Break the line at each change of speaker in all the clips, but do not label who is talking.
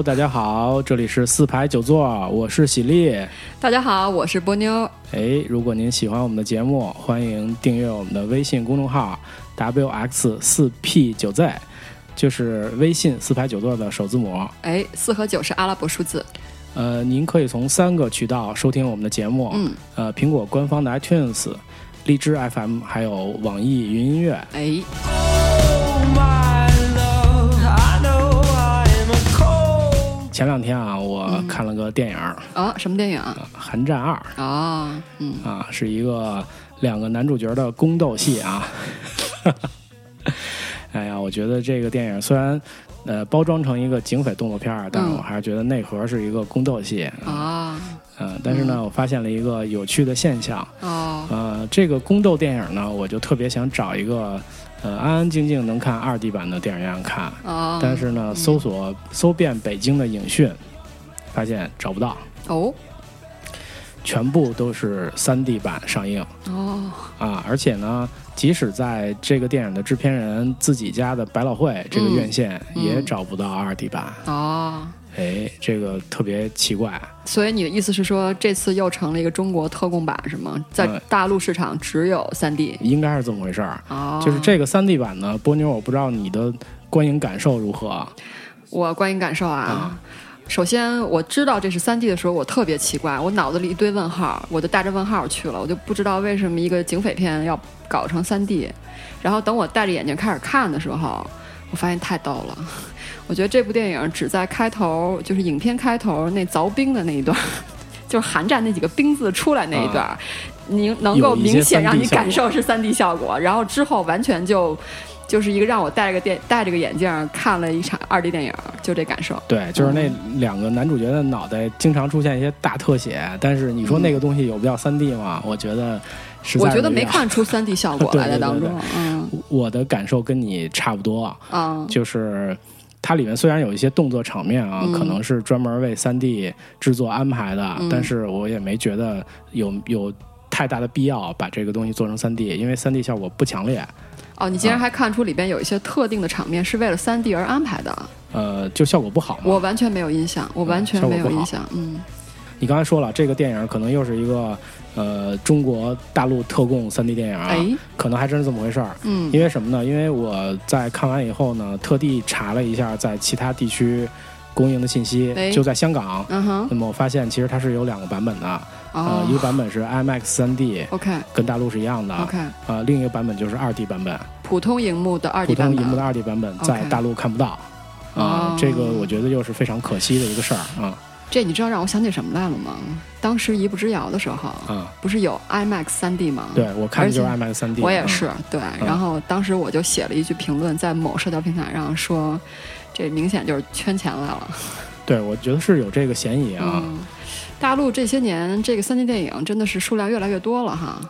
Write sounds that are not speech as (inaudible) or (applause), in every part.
Hello，大家好，这里是四排九座，我是喜力。
大家好，我是波妞。
哎，如果您喜欢我们的节目，欢迎订阅我们的微信公众号 wx 四 p 九 z，就是微信四排九座的首字母。
哎，四和九是阿拉伯数字。
呃，您可以从三个渠道收听我们的节目，
嗯，
呃，苹果官方的 iTunes、荔枝 FM，还有网易云音乐。
哎
，I
前两天啊，我看了个电影儿
啊，什么电影啊？
《寒战二》
啊，嗯，
啊，是一个两个男主角的宫斗戏啊。(laughs) 哎呀，我觉得这个电影虽然呃包装成一个警匪动作片儿，但是
嗯
我还是觉得内核是一个宫斗戏。
啊，
嗯、但是呢，我发现了一个有趣的现象。
哦，
呃，这个宫斗电影呢，我就特别想找一个呃安安静静能看二 D 版的电影院看。
哦，
但是呢，搜索搜遍北京的影讯，发现找不到，
哦，
全部都是三 D 版上映
哦，
啊！而且呢，即使在这个电影的制片人自己家的百老汇这个
嗯
院线，
嗯
也找不到二 D 版。
哦，
哎，这个特别奇怪。
所以你的意思是说，这次又成了一个中国特供版是吗？在大陆市场只有三 D。
应该是这么回事儿。
哦，
就是这个三 D 版呢，波妞，我不知道你的观影感受如何。
我观影感受啊。
啊
首先，我知道这是三 D 的时候，我特别奇怪，我脑子里一堆问号，我就带着问号去了，我就不知道为什么一个警匪片要搞成三 D。然后等我戴着眼镜开始看的时候，我发现太逗了。我觉得这部电影只在开头，就是影片开头那凿冰的那一段，(laughs) 就是寒战那几个冰字出来那一段，你能够明显让你感受是三 D 效果，然后之后完全就。就是一个让我戴着个电戴着个眼镜看了一场二 D 电影，就这感受。
对，就是那两个男主角的脑袋经常出现一些大特写，但是你说那个东西有必要三 D 吗？我觉得实在
我觉得。没看出三 D 效果 (laughs) 来的当中
对对，
嗯
我的感受跟你差不多，
嗯
就是它里面虽然有一些动作场面啊，
嗯。
可能是专门为三 D 制作安排的，
嗯。
但是我也没觉得有有太大的必要把这个东西做成三 D，因为三 D 效果不强烈。
哦，你竟然还看出里边有一些特定的场面是为了三 D 而安排的，
呃，就效果不好嘛。
我完全没有印象，我完全没有印象，嗯。
你刚才说了，这个电影可能又是一个呃中国大陆特供三 D 电影啊，
哎。
可能还真是这么回事儿。
嗯。
因为什么呢？因为我在看完以后呢，特地查了一下在其他地区供应的信息，
哎。
就在香港。
嗯哼。
那么我发现其实它是有两个版本的，呃，
哦
一个版本是 IMAX
3D，OK
跟大陆是一样的
，OK。
呃，另一个版本就是2 D 版本，
普通荧幕的二 D 版
普通荧幕的
本
，2 D 版本在大陆看不到。啊、
哦。
这个我觉得又是非常可惜的一个事儿啊
这你知道让我想起什么来了吗？当时一步之遥的时候，
嗯！
不是有 IMAX 三 D 吗？
对我看的就是 IMAX 3D，嗯
我也是，对。然后当时我就写了一句评论，在某社交平台上说，这明显就是圈钱来了。
对，我觉得是有这个嫌疑啊。
嗯，大陆这些年这个三 D 电影真的是数量越来越多了哈。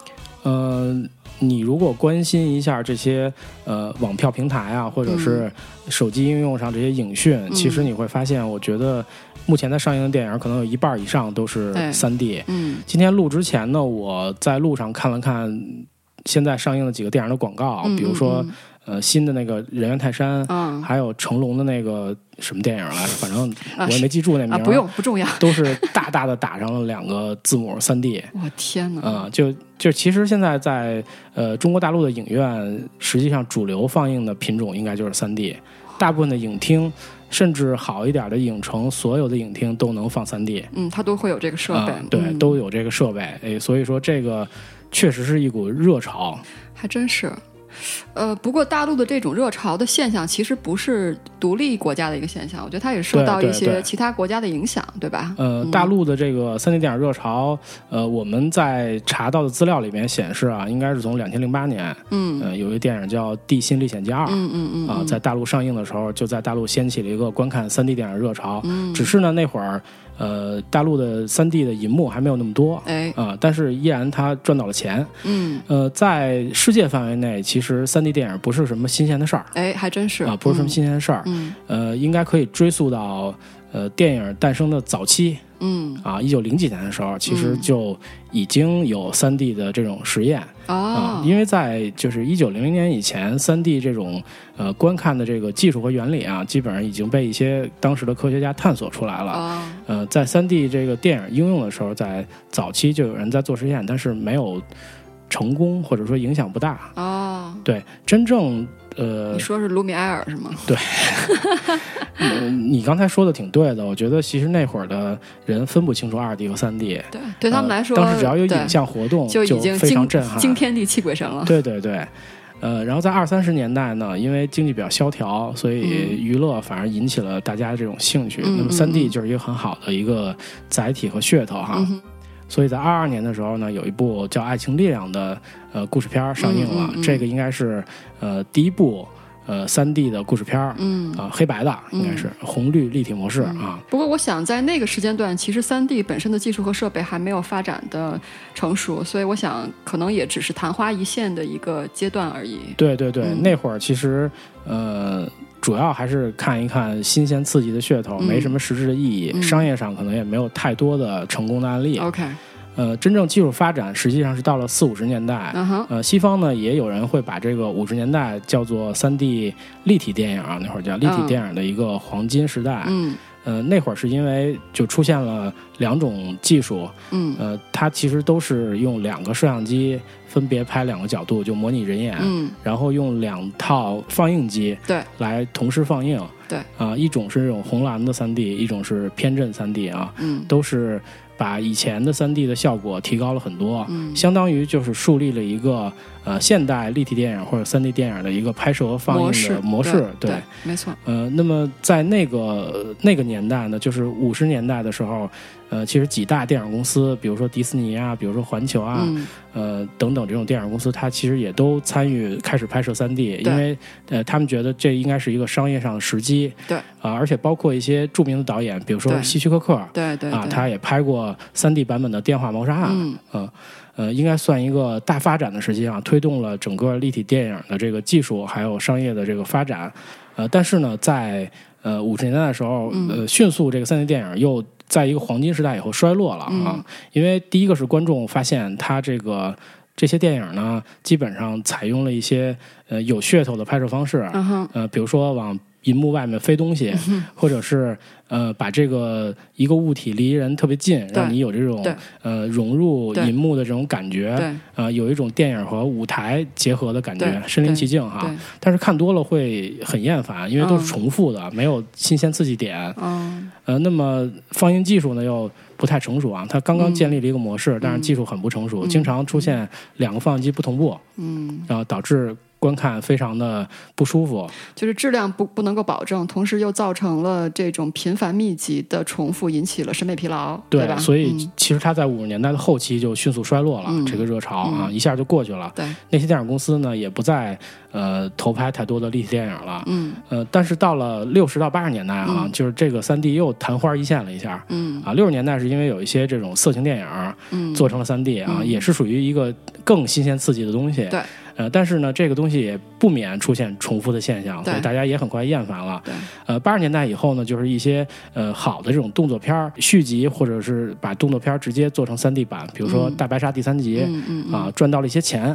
呃，你如果关心一下这些呃网票平台啊，或者是手机应用上这些影讯，
嗯
其实你会发现，我觉得目前在上映的电影可能有一半以上都是
对
三 D。
嗯
今天录之前呢，我在路上看了看现在上映的几个电影的广告，
嗯
比如说
嗯
呃新的那个《人猿泰山》
嗯
还有成龙的那个什么电影来着，(laughs) 反正
啊
我也没记住那名
啊，
儿，
不用不重要。(laughs)
都是大大的打上了两个字母三 D。
我天哪！
啊、就就其实现在在呃中国大陆的影院，实际上主流放映的品种应该就是三 D，大部分的影厅，甚至好一点的影城，所有的影厅都能放三 D
嗯，它都会有这个设备，
啊，对，
嗯
都有这个设备，哎，所以说这个确实是一股热潮。
还真是。呃，不过大陆的这种热潮的现象，其实不是独立国家的一个现象，我觉得它也受到一些其他国家的影响，对吧？
呃，
嗯
大陆的这个三 D 电影热潮，呃，我们在查到的资料里面显示啊，应该是从两千零八年，
嗯
呃，有一个电影叫《地心历险记二》，
嗯嗯嗯
啊，在大陆上映的时候，就在大陆掀起了一个观看三 D 电影热潮。
嗯
只是呢，那会儿呃，大陆的三 D 的银幕还没有那么多
哎。
啊，但是依然它赚到了钱。
嗯。
呃，在世界范围内，其实三 D 电影不是什么新鲜的事儿。
哎，还真是。
啊，不是什么新鲜的事儿。
嗯。
呃，应该可以追溯到呃电影诞生的早期。
嗯。
啊，一九零几年的时候，其实
嗯。
就已经有三 D 的这种实验。
哦，
因为在就是一九零零年以前，三 D 这种呃观看的这个技术和原理啊，基本上已经被一些当时的科学家探索出来了。
哦，
呃，在三 D 这个电影应用的时候，在早期就有人在做实验，但是没有成功，或者说影响不大。
哦，
对，真正呃
你，说是卢米埃尔是吗？(laughs)
呃你刚才说的挺对的，我觉得其实那会儿的人分不清楚二 D 和三 D，
对，对他们来说，
呃当时只要有影像活动，
就已经
非常震撼，
惊天地泣鬼神了。
对对对，呃，然后在二三十年代呢，因为经济比较萧条，所以
嗯
娱乐反而引起了大家这种兴趣。
嗯
那么三 D
嗯
就是一个很好的一个载体和噱头哈。所以在二二年的时候呢，有一部叫《爱情力量》的呃故事片儿上映了，这个应该是呃第一部呃三 D 的故事片儿。
嗯。
啊、黑白的应该是、红绿立体模式啊，
不过，我想在那个时间段，其实三 D 本身的技术和设备还没有发展的成熟，所以我想可能也只是昙花一现的一个阶段而已。
对对对，
嗯
那会儿其实呃，主要还是看一看新鲜刺激的噱头，
嗯
没什么实质的意义。
嗯
商业上可能也没有太多的成功的案例。
OK，
呃，真正技术发展实际上是到了四五十年代。呃，西方呢也有人会把这个五十年代叫做三 D 立体电影啊，那会儿叫立体
嗯
电影的一个黄金时代。
嗯
呃，那会儿是因为就出现了两种技术，
嗯
呃，它其实都是用两个摄像机分别拍两个角度，就模拟人眼。
嗯，
然后用两套放映机
对
来同时放映。
对
啊、一种是这种红蓝的三 D，一种是偏振三 D 啊，
嗯
都是把以前的三 D 的效果提高了很多，
嗯
相当于就是树立了一个呃现代立体电影或者三 D 电影的一个拍摄和放映的模式。
对，没错。
呃，那么在那个那个年代呢，就是五十年代的时候，呃，其实几大电影公司，比如说迪士尼啊，比如说环球啊，
嗯
呃等等这种电影公司，它其实也都参与开始拍摄三 D，因为呃他们觉得这应该是一个商业上的时机。
对
啊、而且包括一些著名的导演，比如说希区柯克啊，
对对啊
他也拍过三 D 版本的《电话谋杀案》
嗯
呃呃，应该算一个大发展的时期啊，推动了整个立体电影的这个技术还有商业的这个发展。呃，但是呢，在呃五十年代的时候，
嗯
呃，迅速这个三 D 电影又在一个黄金时代以后衰落了啊，
嗯
因为第一个是观众发现它这个。这些电影呢，基本上采用了一些呃有噱头的拍摄方式，呃，比如说往银幕外面飞东西，或者是呃把这个一个物体离人特别近，让你有这种呃融入银幕的这种感觉，
对。
呃，有一种电影和舞台结合的感觉，身临其境哈。但是看多了会很厌烦，因为都是
嗯
重复的，没有新鲜刺激点。
嗯
呃，那么放映技术呢又不太成熟啊，它刚刚
嗯
建立了一个模式，但是技术很不成熟，经常出现两个放映机不同步，
嗯，
然后导致观看非常的不舒服。
就是质量不不能够保证，同时又造成了这种频繁密集的重复，引起了审美疲劳，对吧？
所以
嗯
其实它在五十年代的后期就迅速衰落了，
嗯
这个热潮啊、
嗯
一下就过去了。
对，
那些电影公司呢也不再呃投拍太多的立体电影了。
嗯
呃，但是到了六十到八十年代啊，
嗯
就是这个三 D 又昙花一现了一下。
嗯
啊，六十年代是因为有一些这种色情电影
嗯，
做成了三 D 啊，
嗯
也是属于一个更新鲜刺激的东西。
对，
呃，但是呢，这个东西也不免出现重复的现象，所以大家也很快厌烦了。
对，
呃，八十年代以后呢，就是一些呃好的这种动作片儿续集，或者是把动作片儿直接做成三 D 版，比如说
嗯《
大白鲨》第三集。
嗯嗯嗯
啊，赚到了一些钱，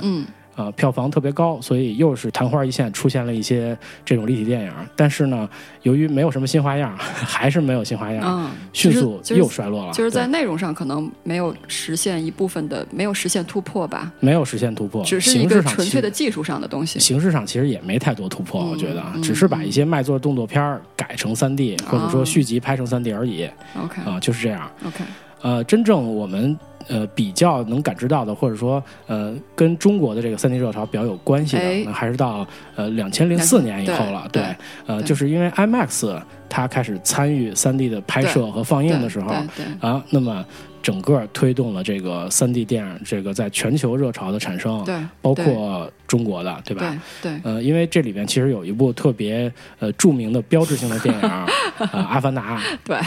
嗯
啊，票房特别高，所以又是昙花一现，出现了一些这种立体电影。但是呢，由于没有什么新花样，(laughs) 还是没有新花样，
嗯，
迅速又衰落了。
就是在内容上可能没有实现一部分的，没有实现突破吧，
没有实现突破，
只是一
形式
个纯粹的技术上的东西。
形式上其实也没太多突破，
嗯
我觉得只是把一些卖座动作片改成三 D，、或者说续集拍成三 D 而已
OK
啊，就是这样。
OK，
呃，真正我们呃比较能感知到的，或者说呃跟中国的这个三 D 热潮比较有关系的，
哎
那还是到呃两千零四年以后了。
对
对，呃，就是因为 IMAX 它开始参与三 D 的拍摄和放映的时候啊，那么整个推动了这个三 D 电影这个在全球热潮的产生，
对，
包括中国的，对吧？
对对，
呃，因为这里边其实有一部特别呃著名的标志性的电影，(laughs) 呃，《阿凡达》。
对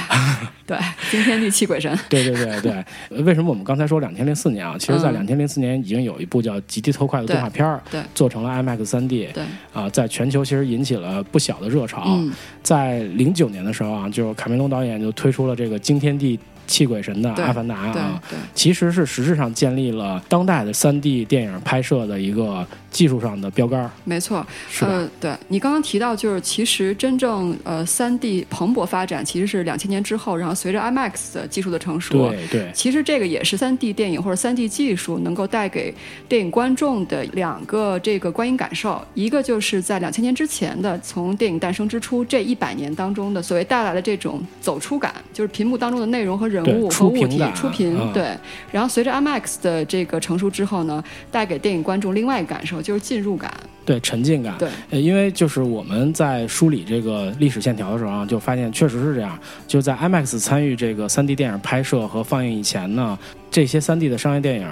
对，惊天地泣鬼神。(laughs)
对对对对，呃为什么我们刚才说两千零四年啊？其实，在
嗯
两千零四年已经有一部叫《极地特快》的动画片儿，做成了 IMAX 三 D，
对，
啊，在全球其实引起了不小的热潮。
嗯
在零九年的时候啊，就是卡梅隆导演就推出了这个惊天地气鬼神的《
对
阿凡达》啊，
对。
其实是实质上建立了当代的三 D 电影拍摄的一个技术上的标杆，
没错，
是
对你刚刚提到，就是其实真正呃三 D 蓬勃发展，其实是两千年之后，然后随着 IMAX 的技术的成熟，
对对，
其实这个也是三 D 电影或者三 D 技术能够带给电影观众的两个这个观影感受，一个就是在两千年之前的，从电影诞生之初这一百年当中的所谓带来的这种走出感，就是屏幕当中的内容和人
对
物和物体
出屏感
出屏，
嗯
对。然后随着 IMAX 的这个成熟之后呢，带给电影观众另外一个感受就是进入感，
对沉浸感。
对。
呃，因为就是我们在梳理这个历史线条的时候啊，就发现确实是这样。就在 IMAX 参与这个 3D 电影拍摄和放映以前呢，这些 3D 的商业电影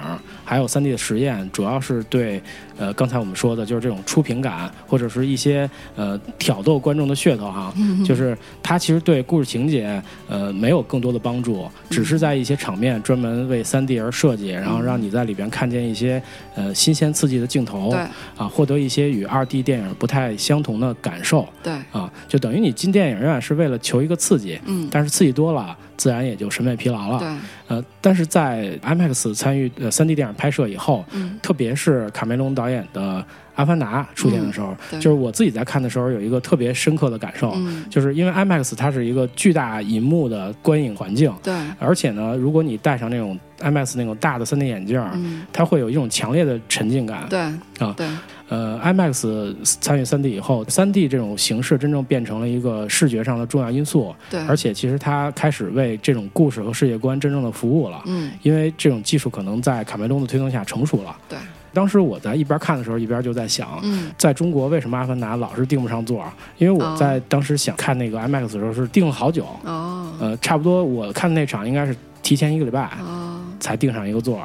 还有 3D 的实验，主要是对呃刚才我们说的就是这种出屏感，或者是一些呃挑逗观众的噱头哈，就是它其实对故事情节呃没有更多的帮助，只是在一些场面专门为 3D 而设计，然后让你在里边看见一些呃新鲜刺激的镜头。
对
啊，获得一些与二 D 电影不太相同的感受
对，
啊，就等于你进电影院是为了求一个刺激，
嗯，
但是刺激多了，自然也就审美疲劳了。
对，
呃，但是在 IMAX 参与呃 3D 电影拍摄以后，
嗯
特别是卡梅隆导演的《阿凡达》出现的时候，
对。
就是我自己在看的时候有一个特别深刻的感受，
嗯，
就是因为 IMAX 它是一个巨大银幕的观影环境，
对，
而且呢，如果你戴上那种 IMAX 那种大的 3D 眼镜，
嗯，
它会有一种强烈的沉浸感。
对，
啊
对，
呃，IMAX 参与 3D 以后，3D 这种形式真正变成了一个视觉上的重要因素，
对，
而且其实它开始为这种故事和世界观真正的服务了。
嗯，
因为这种技术可能在卡梅隆的推动下成熟了。
对，
当时我在一边看的时候，一边就在想，
嗯，
在中国为什么《阿凡达》老是订不上座？因为我在当时想看那个 IMAX 的时候是订了好久，
哦，
呃，差不多我看那场应该是提前一个礼拜
哦，
才订上一个座。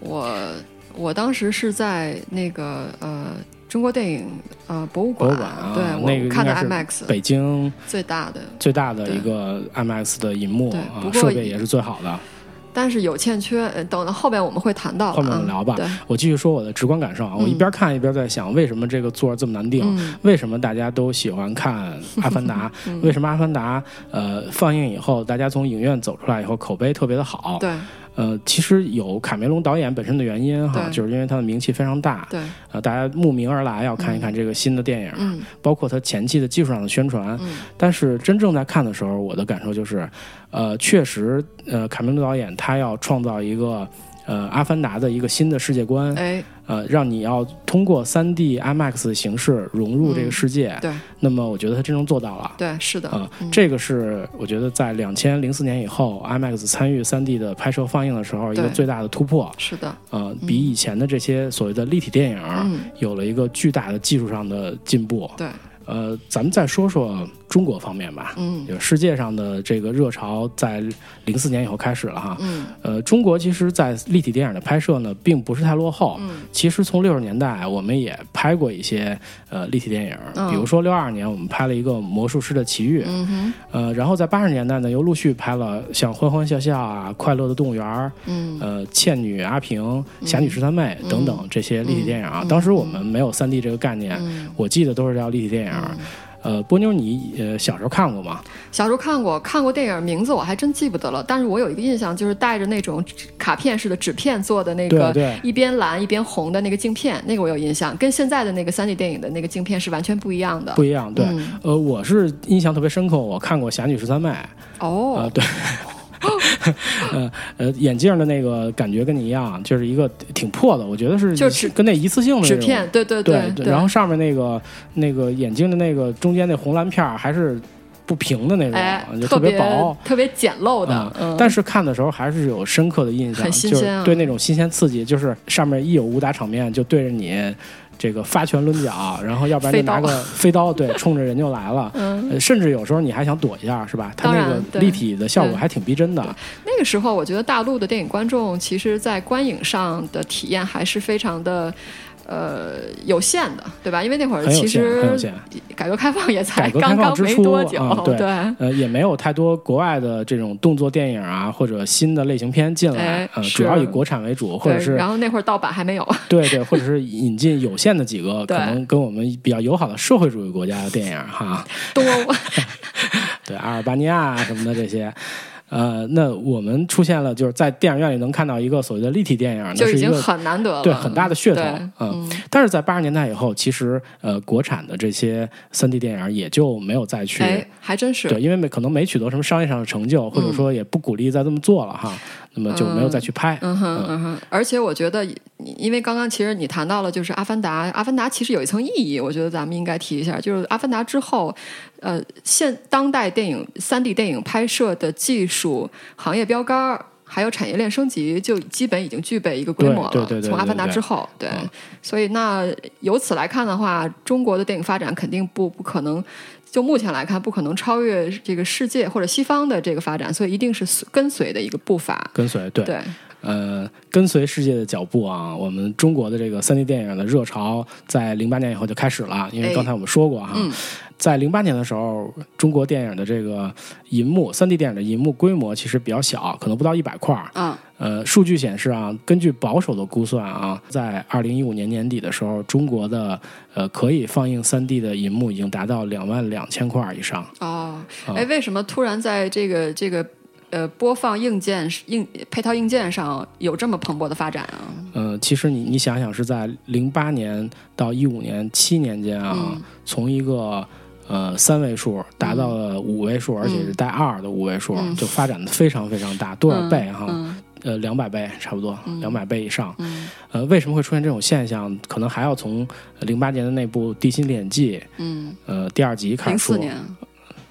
我我当时是在那个呃中国电影呃博物馆，
博物馆啊
对
那个
我看的
是
IMAX
北京
最大的，
最大的一个 IMAX 的银幕设备也是最好的。
但是有欠缺，呃等到后边我们会谈到
后面我
啊
们聊吧
对，
我继续说我的直观感受啊，我一边看一边在想，为什么这个座儿这么难定？
嗯
为什么大家都喜欢看《阿凡达》(laughs)
嗯
为什么《阿凡达》呃放映以后，大家从影院走出来以后口碑特别的好？
对
呃，其实有卡梅隆导演本身的原因哈，就是因为他的名气非常大，
对，
呃，大家慕名而来要看一看这个新的电影，
嗯
包括他前期的技术上的宣传。
嗯
但是真正在看的时候，我的感受就是，呃，确实，呃，卡梅隆导演他要创造一个。呃，《阿凡达》的一个新的世界观，
哎
呃，让你要通过 3D IMAX 的形式融入这个世界。
对
那么，我觉得他真正做到了。
对是的
这个是我觉得在两千零四年以后，IMAX 参与 3D 的拍摄放映的时候一个最大的突破。
是的
呃，比以前的这些所谓的立体电影、
嗯
有了一个巨大的技术上的进步。
对
呃，咱们再说说中国方面吧。
嗯
就世界上的这个热潮在零四年以后开始了哈。
嗯
呃，中国其实，在立体电影的拍摄呢，并不是太落后。
嗯
其实从六十年代，我们也拍过一些呃立体电影，
嗯
比如说六二年我们拍了一个《魔术师的奇遇》，
嗯哼
呃，然后在八十年代呢，又陆续拍了像《欢欢笑笑》啊，《快乐的动物园》儿》、
嗯
呃，《倩女阿平》《侠女十三妹》等等这些立体电影啊。
嗯
当时我们没有三 D 这个概念，
嗯
我记得都是叫立体电影。呃，波妞，你呃小时候看过吗？
小时候看过看过电影，名字我还真记不得了，但是我有一个印象，就是带着那种卡片式的纸片做的那个，
对对
一边蓝一边红的那个镜片，那个我有印象，跟现在的那个三 D 电影的那个镜片是完全不一样的。
不一样，对。
嗯
呃，我是印象特别深刻，我看过《侠女十三妹》。
哦，
呃，对，(laughs) 呃呃，眼镜的那个感觉跟你一样，就是一个挺破的，我觉得是
就
是跟那一次性的
纸片，对对
对
对，
然后上面那个那个眼镜的那个中间那红蓝片儿还是不平的那种，
哎，
就
特
别薄。
特别简陋的，嗯，
但是看的时候还是有深刻的印象，
很新鲜啊
就是对那种新鲜刺激，就是上面一有武打场面就对着你这个发拳抡脚，然后要不然就拿个 (laughs) 飞刀，对，冲着人就来了。
嗯，
呃，甚至有时候你还想躲一下，是吧？它
当然
那个立体的效果还挺逼真的。
那个时候我觉得大陆的电影观众其实，在观影上的体验还是非常的。呃，有限的，对吧？因为那会儿其实。改革开放也才刚刚没多久，
啊对
对，
呃，也没有太多国外的这种动作电影啊，或者新的类型片进来，呃，
哎是
主要以国产为主，或者
对
是
然后那会儿盗版还没有，(laughs)
对对，或者是引进有限的几个 (laughs) 可能跟我们比较友好的社会主义国家的电影哈，
多 (laughs)
对，阿尔巴尼亚啊什么的这些。呃，那我们出现了就是在电影院里能看到一个所谓的立体电影，那
就已经
是一个
很难得了，
对很大的噱头。
对
嗯
嗯。
但是在八十年代以后，其实呃，国产的这些三 D 电影也就没有再去。
哎，还真是。
对，因为没可能没取得什么商业上的成就，或者说也不鼓励再这么做了哈，那么就没有再去拍。
嗯哼嗯哼，而且我觉得，因为刚刚其实你谈到了就是《阿凡达》，《阿凡达》其实有一层意义，我觉得咱们应该提一下，就是《阿凡达》之后，呃，现当代电影三 D 电影拍摄的技术、行业标杆儿。还有产业链升级，就基本已经具备一个规模了。
对对对对
从《阿凡达》之后，对，
嗯
所以那由此来看的话，中国的电影发展肯定不不可能，就目前来看不可能超越这个世界或者西方的这个发展，所以一定是跟随的一个步伐。
跟随对，
对，
呃，跟随世界的脚步啊，我们中国的这个三 D 电影的热潮在零八年以后就开始了，因为
哎
刚才我们说过哈，
嗯。
在零八年的时候，中国电影的这个银幕三 D 电影的银幕规模其实比较小，可能不到一百块儿。
嗯
呃，数据显示啊，根据保守的估算啊，在二零一五年年底的时候，中国的呃可以放映三 D 的银幕已经达到两万两千块儿以上。
哦，
啊。
哎，为什么突然在这个这个呃播放硬件硬配套硬件上有这么蓬勃的发展啊？
呃，其实你你想想，是在零八年到一五年七年间啊，
嗯
从一个呃三位数达到了五位数，而且是带二的五位数，
嗯
就发展的非常非常大，多少倍哈？
嗯
呃，两百倍差不多，两百倍以上。
嗯
呃，为什么会出现这种现象？可能还要从零八年的那部《地心猎犬记》
嗯，
呃第二集开始说。
零四年、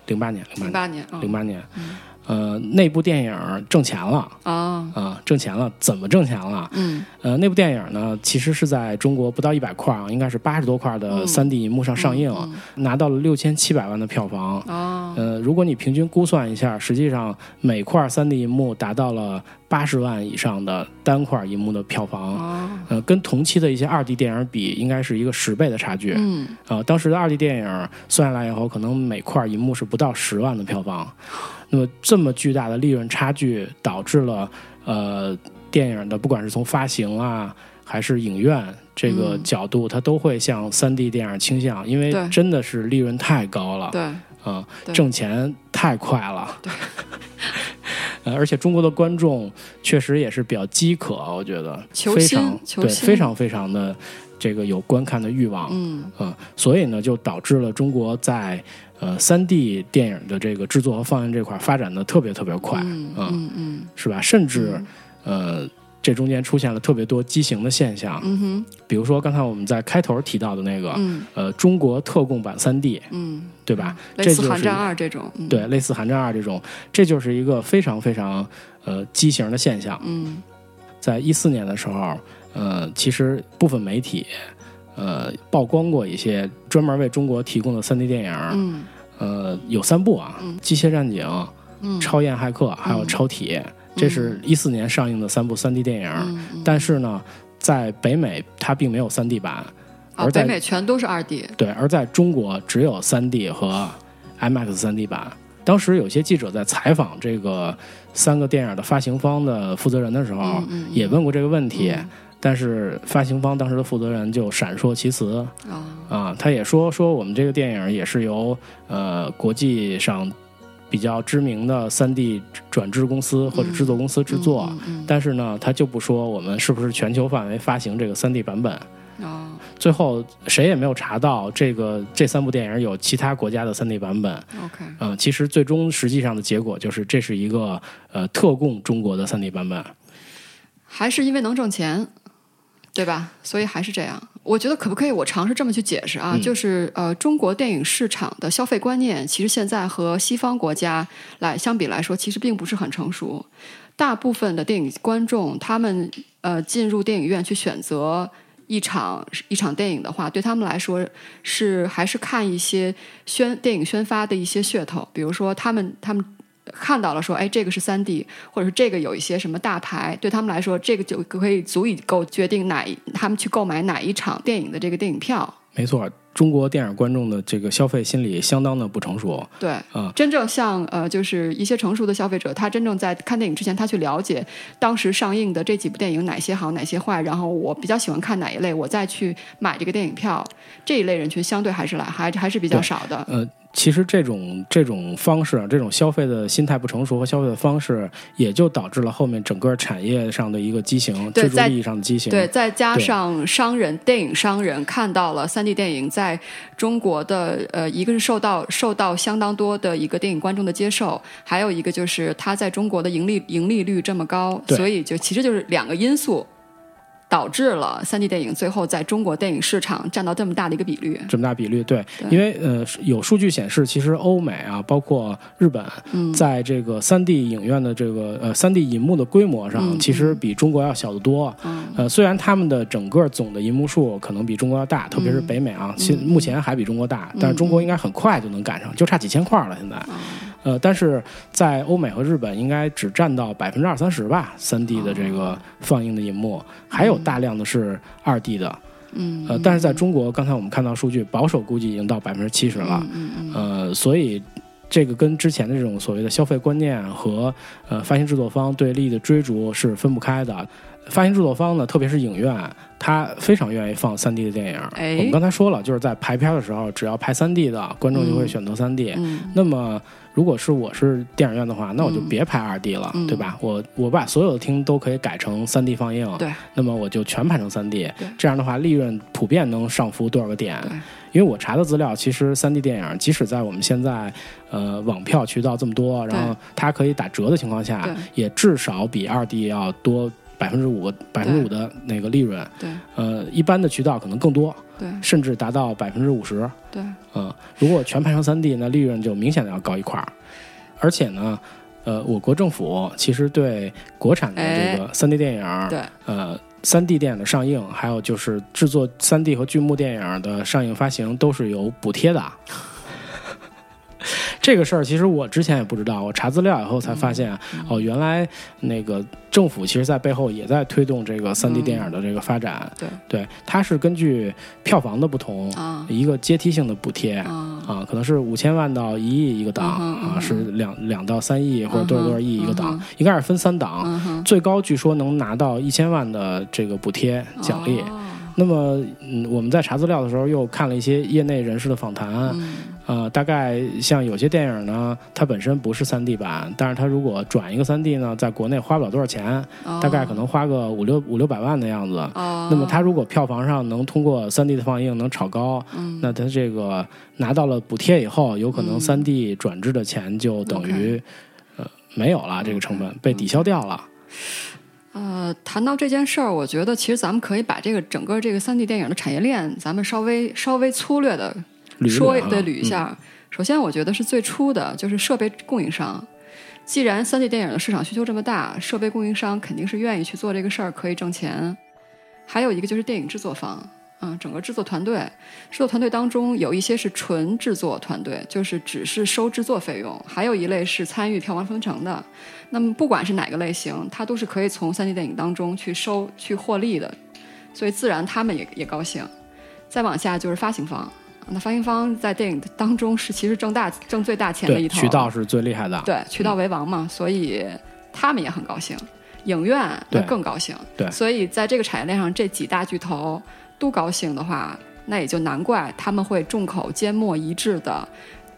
零八年，零八年，
零八年啊
零八年。呃，那部电影挣钱了
啊，
啊、挣钱了，怎么挣钱了？
嗯
呃，那部电影呢，其实是在中国不到一百块啊，应该是八十多块的
嗯
三 D 银幕上上映，拿到了六千七百万的票房。
哦，
呃，如果你平均估算一下，实际上每块三 D 银幕达到了八十万以上的单块银幕的票房。
哦，
呃，跟同期的一些二 D 电影比，应该是一个十倍的差距。
嗯
啊、当时的二 D 电影算下来以后，可能每块银幕是不到十万的票房。那么这么巨大的利润差距，导致了呃电影的不管是从发行啊，还是影院这个
嗯
角度，它都会向三 D 电影倾向，因为真的是利润太高了，
对，
啊、
对
挣钱太快了。(laughs) 呃，而且中国的观众确实也是比较饥渴，我觉得非常对，非常非常的这个有观看的欲望。
嗯
嗯，所以呢，就导致了中国在呃三 D 电影的这个制作和放映这块儿发展的特别特别快，
嗯
嗯是吧？甚至、呃，这中间出现了特别多畸形的现象，
嗯哼。
比如说刚才我们在开头提到的那个、
嗯。
呃中国特供版三 D，
嗯，
对吧？
类似寒战二这种，嗯。
对，类似《寒战二》这种，这就是一个非常非常呃畸形的现象。
嗯。
在一四年的时候，呃，其实部分媒体呃曝光过一些专门为中国提供的三 D 电影，
嗯
呃，有三部啊，
嗯
机械战警》
嗯，
超验骇客》还有《超体》这是一四年上映的三部三 D 电影。但是呢，在北美它并没有三 D 版，
啊，
而在
北美全都是二 D，
对，而在中国只有三 D 和 IMAX 三 D 版。当时有些记者在采访这个三个电影的发行方的负责人的时候，也问过这个问题，
嗯
但是发行方当时的负责人就闪烁其词
啊
啊，他也说说我们这个电影也是由呃国际上比较知名的三 D 转制公司或者制作公司制作，
嗯嗯
但是呢，他就不说我们是不是全球范围发行这个三 D 版本。最后谁也没有查到这个这三部电影有其他国家的三 D 版本。
，OK，
嗯、其实最终实际上的结果就是这是一个呃特供中国的三 D 版本。
还是因为能挣钱，对吧？所以还是这样。我觉得可不可以我尝试这么去解释啊？
嗯
就是呃，中国电影市场的消费观念，其实现在和西方国家来相比来说，其实并不是很成熟。大部分的电影观众，他们呃进入电影院去选择一场一场电影的话，对他们来说是还是看一些宣电影宣发的一些噱头，比如说他们他们看到了说，哎，这个是三 D，或者是这个有一些什么大牌，对他们来说，这个就可以足以够决定哪他们去购买哪一场电影的这个电影票。
没错，中国电影观众的这个消费心理相当的不成熟。
对，
啊
真正像呃，就是一些成熟的消费者，他真正在看电影之前，他去了解当时上映的这几部电影哪些好，哪些坏，然后我比较喜欢看哪一类，我再去买这个电影票。这一类人群相对还是来还还是比较少的。
呃，其实这种这种方式，这种消费的心态不成熟和消费的方式，也就导致了后面整个产业上的一个畸形，制度利益上的畸形。
对，再加上商人、电影商人看到了三 D 电影在中国的呃，一个是受到受到相当多的一个电影观众的接受，还有一个就是它在中国的盈利盈利率这么高，所以就其实就是两个因素。导致了三 D 电影最后在中国电影市场占到这么大的一个比率。
这么大比率，对，
对。
因为呃有数据显示，其实欧美啊，包括日本，
嗯。
在这个三 D 影院的这个呃三 D 银幕的规模上，
嗯
其实比中国要小得多。
嗯。
呃，虽然他们的整个总的银幕数可能比中国要大，特别是
嗯。
北美啊，现目前还比中国大，但是中国应该很快就能赶上，就差几千块了现在。
嗯
呃，但是在欧美和日本应该只占到百分之二三十吧，三 D 的这个放映的银幕，还有大量的是二 D 的。
嗯
呃，但是在中国，刚才我们看到数据，保守估计已经到百分之七十了。
嗯嗯
呃，所以这个跟之前的这种所谓的消费观念和呃发行制作方对利益的追逐是分不开的。发行制作方呢，特别是影院，他非常愿意放三 D 的电影。
哎
我们刚才说了，就是在排片的时候，只要排三 D 的，观众就会选择三 D。
嗯
那么，如果是我是电影院的话，那我就
嗯
别拍二 D 了，
嗯
对吧？我我把所有的厅都可以改成三 D 放映，
对，
那么我就全拍成三 D。这样的话，利润普遍能上浮多少个点？因为我查的资料，其实三 D 电影即使在我们现在呃网票渠道这么多，然后它可以打折的情况下，也至少比二 D 要多百分之五百分之五的那个利润。
对
呃，一般的渠道可能更多，
对
甚至达到百分之五十。
对，
嗯，如果全拍成三 D，那利润就明显的要高一块儿。而且呢，呃，我国政府其实对国产的这个三 D 电影，
对
呃三 D 电影的上映，还有就是制作三 D 和剧目电影的上映发行，都是有补贴的。(laughs) 这个事儿其实我之前也不知道，我查资料以后才发现，哦，原来那个政府其实在背后也在推动这个三 D 电影的这个发展。
对
对，它是根据票房的不同，
啊
一个阶梯性的补贴。
啊
啊，可能是五千万到一亿一个档、啊，是两两到三亿或者多少多少亿一个档，应该是分三档，
嗯
最高据说能拿到一千万的这个补贴奖励。
哦
那么，嗯，我们在查资料的时候又看了一些业内人士的访谈，
嗯
呃，大概像有些电影呢，它本身不是3 D 版，但是它如果转一个3 D 呢，在国内花不了多少钱，
哦。
大概可能花个五六五六百万的样子。
哦，
那么它如果票房上能通过3 D 的放映能炒高，
嗯。
那它这个拿到了补贴以后，有可能
嗯。
3 D 转制的钱就等于、呃没有了，这个成本被抵消掉了。
呃，谈到这件事儿，我觉得其实咱们可以把这个整个这个三 D 电影的产业链，咱们稍微稍微粗略的说
捋啊
对捋一下。首先，我觉得是最初的就是设备供应商。既然三 D 电影的市场需求这么大，设备供应商肯定是愿意去做这个事儿，可以挣钱。还有一个就是电影制作方，嗯，整个制作团队，制作团队当中有一些是纯制作团队，就是只是收制作费用；还有一类是参与票房分成的。那么不管是哪个类型，它都是可以从三 D 电影当中去收去获利的，所以自然他们也也高兴。再往下就是发行方，那发行方在电影当中是其实挣大挣最大钱的一头，
渠道是最厉害的。
对渠道为王嘛，所以他们也很高兴，影院那更高兴。
对
所以在这个产业链上，这几大巨头都高兴的话，那也就难怪他们会众口缄默一致的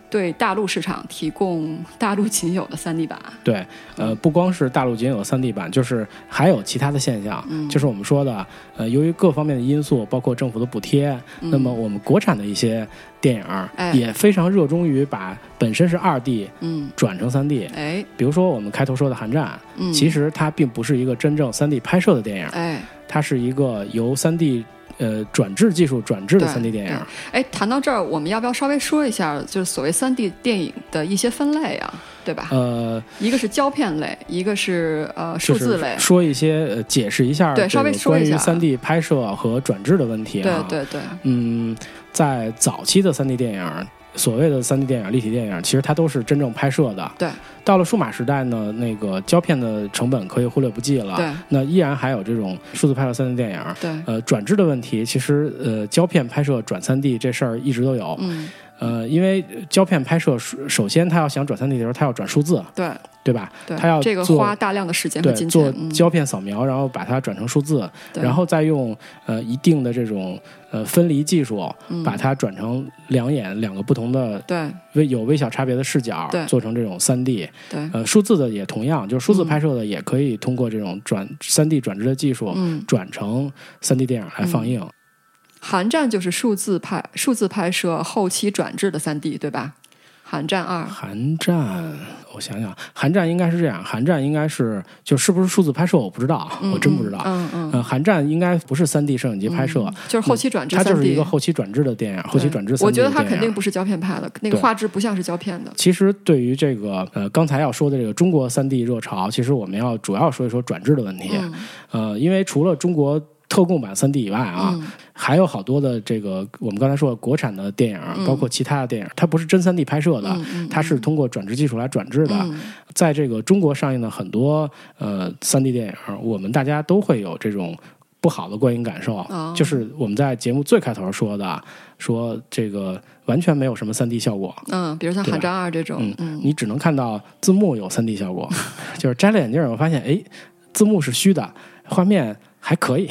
对大陆市场提供大陆仅有的三 D 版。
对，呃，不光是大陆仅有的3 D 版，就是还有其他的现象，
嗯
就是我们说的，呃，由于各方面的因素，包括政府的补贴，那么我们国产的一些电影也非常热衷于把本身是2 D
嗯，
转成3 D。
哎，
比如说我们开头说的《寒战》，
嗯，
其实它并不是一个真正3 D 拍摄的电影，
哎。
它是一个由3 D 呃转制技术转制的
对
3 D 电影。
哎，谈到这儿，我们要不要稍微说一下，就是所谓三 D 电影的一些分类啊，对吧？
呃，
一个是胶片类，一个是呃数
就是
字类。
说一些呃解释一下
对稍微说一下
3 D 拍摄和转制的问题
对
啊。
对对，
嗯，在早期的3 D 电影，所谓的三 D 电影、立体电影，其实它都是真正拍摄的。
对。
到了数码时代呢，那个胶片的成本可以忽略不计了。
对。
那依然还有这种数字拍摄三 D 电影。
对，
呃，转制的问题，其实呃，胶片拍摄转三 D 这事儿一直都有。
嗯
呃，因为胶片拍摄首首先他要想转三 D 的时候，他要转数字，
对
对吧？
对，
他要
这个
做
花大量的时间和
对，
金
做
钱。做
胶片扫描，然后把它转成数字，
对
然后再用呃一定的这种呃分离技术，
嗯
把它转成两眼两个不同的
对
微有微小差别的视角
对，
做成这种三 D。
对，
呃，数字的也同样，就是数字
嗯
拍摄的也可以通过这种转三 D 转制的技术，
嗯，
转成三 D 电影来放映。
寒战就是数字拍数字拍摄后期转制的三 D，对吧？寒战二，
寒战，我想想，寒战应该是这样，寒战应该是就是不是数字拍摄，我不知道，我真不知道。
嗯嗯，
呃，寒战应该不是三 D 摄影机拍摄，
嗯就是后期转制
它就是一个后期转制的电影，后期转制
我觉得它肯定不是胶片拍的，那个画质不像是胶片的。
其实对于这个呃刚才要说的这个中国三 D 热潮，其实我们要主要说一说转制的问题。
嗯
呃，因为除了中国特供版三 D 以外啊，
嗯。
还有好多的这个我们刚才说的国产的电影，
嗯。
包括其他的电影，它不是真三 D 拍摄的，它是通过转制技术来转制的。
嗯
在这个中国上映的很多呃三 D 电影，我们大家都会有这种。不好的观影感受，
哦。
就是我们在节目最开头说的，说这个完全没有什么三 D 效果，
嗯，比如像寒战二这种
嗯，
嗯。
你只能看到字幕有三 D 效果，(laughs) 就是摘了眼镜，我发现哎，字幕是虚的，画面还可以，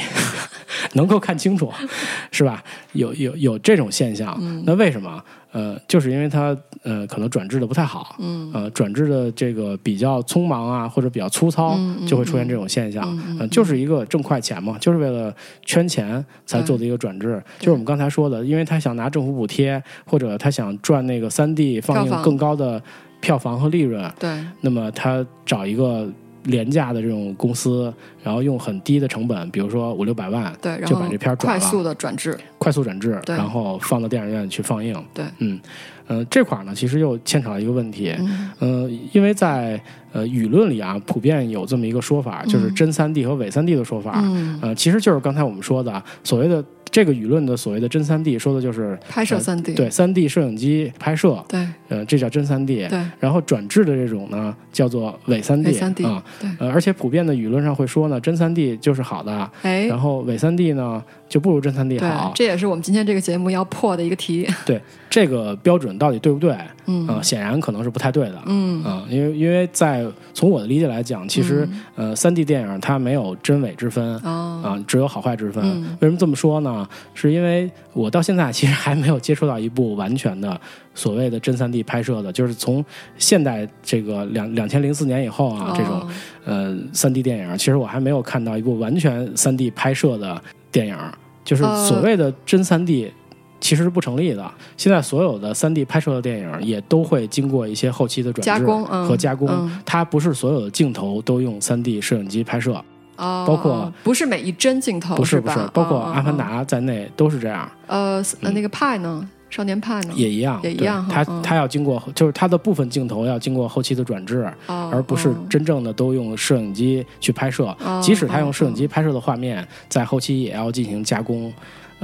(laughs) 能够看清楚，(laughs) 是吧？有有有这种现象，
嗯。
那为什么？呃，就是因为它呃可能转制的不太好，
嗯。
呃转制的这个比较匆忙啊，或者比较粗糙，就会出现这种现象。
嗯嗯
呃就是一个挣快钱嘛，就是为了圈钱才做的一个转制。就是我们刚才说的，因为他想拿政府补贴，或者他想赚那个三 D 放映更高的票房和利润，
对，
那么他找一个廉价的这种公司，然后用很低的成本，比如说五六百万，
对，然后
就把这片
快速的转制，
快速转制，
对。
然后放到电影院去放映。
对，
嗯，呃，这块儿呢，其实又牵扯到一个问题，
嗯。
呃，因为在呃舆论里啊，普遍有这么一个说法，就是真三 D 和伪三 D 的说法。
嗯，
呃，其实就是刚才我们说的所谓的这个舆论的所谓的真三 D，说的就是
拍摄三 D，
对三 D 摄影机拍摄，
对
呃，这叫真三 D。
对
然后转制的这种呢，叫做伪三 D
伪 3D
啊。
对，
呃，而且普遍的舆论上会说呢，真三 D 就是好的，
哎，
然后伪三 D 呢就不如真三 D
对
好，。
这也是我们今天这个节目要破的一个题。(laughs)
对这个标准到底对不对？
嗯
呃，显然可能是不太对的。
嗯
嗯，因为因为在从我的理解来讲，其实、呃，三 D 电影它没有真伪之分啊、
哦，
只有好坏之分。
嗯
为什么这么说呢？是因为我到现在其实还没有接触到一部完全的所谓的真三 D 拍摄的，就是从现代这个两两千零四年以后啊，这种
哦
呃三 D 电影，其实我还没有看到一部完全三 D 拍摄的电影，就是
呃
所谓的真三 D。其实是不成立的。现在所有的三 D 拍摄的电影也都会经过一些后期的转制
加工嗯
和加工，
嗯
它不是所有的镜头都用三 D 摄影机拍摄，
哦，
包括
不是每一帧镜头
不是不
吧
是，包括《
哦
阿凡。达》在内都是这样，
呃，那个派呢？少年派呢？
也一样，
也一样哈嗯
它它要经过，就是它的部分镜头要经过后期的转制，
哦
而不是
哦
真正的都用摄影机去拍摄。
哦
即使他用摄影
哦
机拍摄的画面，在后期也要进行加工。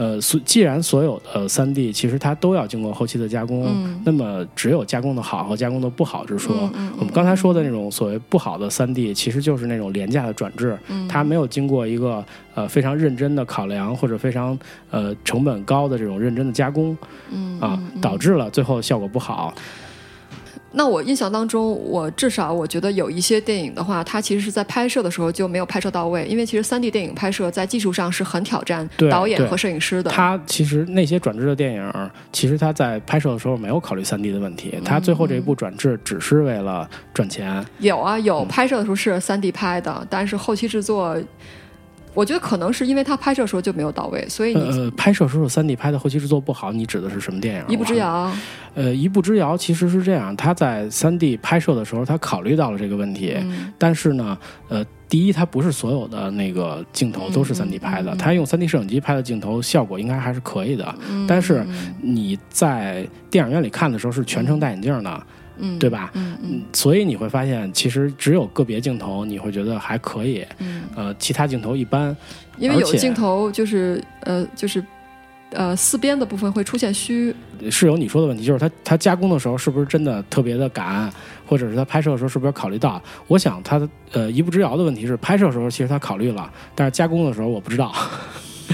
呃，所既然所有的三 D 其实它都要经过后期的加工，
嗯
那么只有加工的好和加工的不好之说。我们刚才说的那种所谓不好的三 D，其实就是那种廉价的转制，
嗯
它没有经过一个呃非常认真的考量或者非常呃成本高的这种认真的加工
嗯
啊，导致了最后效果不好。
那我印象当中，我至少我觉得有一些电影的话，它其实是在拍摄的时候就没有拍摄到位，因为其实三 D 电影拍摄在技术上是很挑战导演和摄影师的。
他其实那些转制的电影，其实他在拍摄的时候没有考虑三 D 的问题，他最后这一步转制只是为了赚钱。
有啊，
嗯
有拍摄的时候是三 D 拍的，但是后期制作，我觉得可能是因为他拍摄时候就没有到位，所以你
呃，拍摄时候三 D 拍的后期制作不好，你指的是什么电影？
一步之。遥。
呃，一步之遥其实是这样，他在三 D 拍摄的时候，他考虑到了这个问题，
嗯
但是呢，呃，第一，它不是所有的那个镜头都是三 D 拍的，他用三 D 摄影机拍的镜头效果应该还是可以的，
嗯
但是你在电影院里看的时候是全程戴眼镜的，
嗯，
对吧？
嗯
所以你会发现，其实只有个别镜头你会觉得还可以，
嗯，
呃，其他镜头一般。
因为有镜头就是呃就是呃四边的部分会出现虚，
是有你说的问题，就是它它加工的时候是不是真的特别的赶，或者是它拍摄的时候是不是考虑到？我想它的呃一步之遥的问题是拍摄的时候其实它考虑了，但是加工的时候我不知道，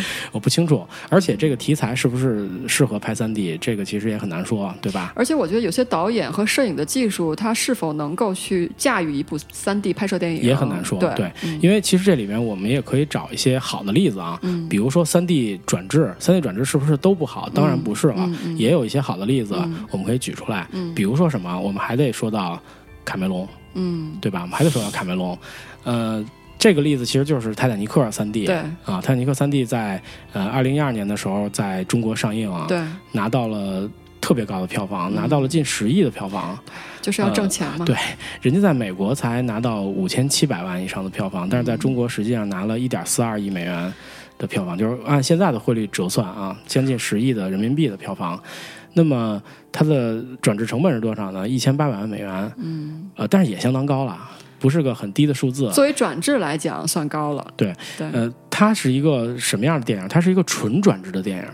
(laughs) 我不不清楚。而且这个题材是不是适合拍三 D，这个其实也很难说，对吧？
而且我觉得有些导演和摄影的技术，他是否能够去驾驭一部三 D 拍摄电影，
也很难说。
对，
对，
嗯
因为其实这里面我们也可以找一些好的例子啊，
嗯
比如说三 D 转制，三 D 转制是不是都不好？当然不是了，也有一些好的例子
嗯
我们可以举出来。
嗯
比如说什么，我们还得说到卡梅隆，
嗯，
对吧？我们还得说到卡梅隆，呃。这个例子其实就是《泰坦尼克》三 D，
对
啊，《泰坦尼克》三 D 在呃二零一二年的时候在中国上映啊，
对，
拿到了特别高的票房，
嗯
拿到了近十亿的票房。
就是要挣钱嘛。
对，人家在美国才拿到五千七百万以上的票房，但是在中国实际上拿了一点四二亿美元的票房，就是按现在的汇率折算啊，将近十亿的人民币的票房。那么它的转制成本是多少呢？一千八百万美元，
嗯，
呃，但是也相当高了，不是个很低的数字。
作为转制来讲，算高了。
对
对，
呃，它是一个什么样的电影？它是一个纯转制的电影。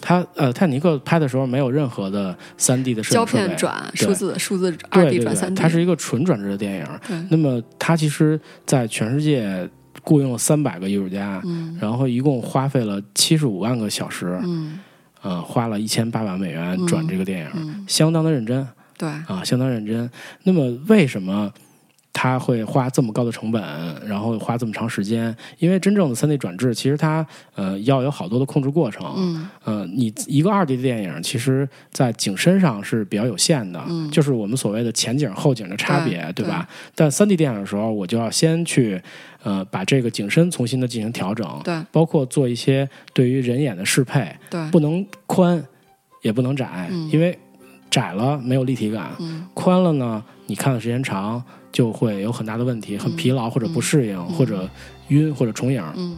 它呃，泰坦尼克拍的时候没有任何的三 D 的摄
胶片转数字，数字二 D
对
转三，D，
它是一个纯转制的电影。那么它其实，在全世界雇佣了三百个艺术家，
嗯
然后一共花费了七十五万个小时，
嗯
呃，花了一千八百美元转这个电影，
嗯，
相当的认真
对，
啊，相当认真。那么为什么？他会花这么高的成本，然后花这么长时间，因为真正的三 D 转制，其实它呃要有好多的控制过程。
嗯。
呃，你一个二 D 的电影，其实在景深上是比较有限的，
嗯。
就是我们所谓的前景后景的差别，
对
吧？但三 D 电影的时候，我就要先去呃把这个景深重新的进行调整，
对。
包括做一些对于人眼的适配，
对，
不能宽，也不能窄，
嗯。
因为窄了没有立体感，
嗯。
宽了呢，你看的时间长就会有很大的问题，很疲劳或者不适应，或者晕或者重影。
嗯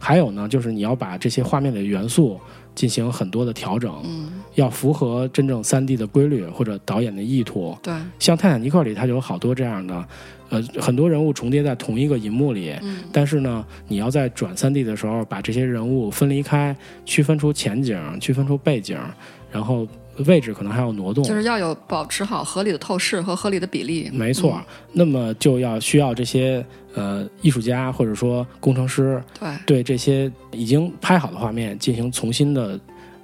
还有呢，就是你要把这些画面里的元素进行很多的调整，
嗯，
要符合真正三 D 的规律或者导演的意图。
对，
像《泰坦尼克》里，它就有好多这样的，呃，很多人物重叠在同一个银幕里，
嗯
但是呢，你要在转三 D 的时候，把这些人物分离开，区分出前景，区分出背景，然后位置可能还要挪动。
就是要有保持好合理的透视和合理的比例。
没错，那么就要需要这些呃艺术家或者说工程师
对，
对这些已经拍好的画面进行重新的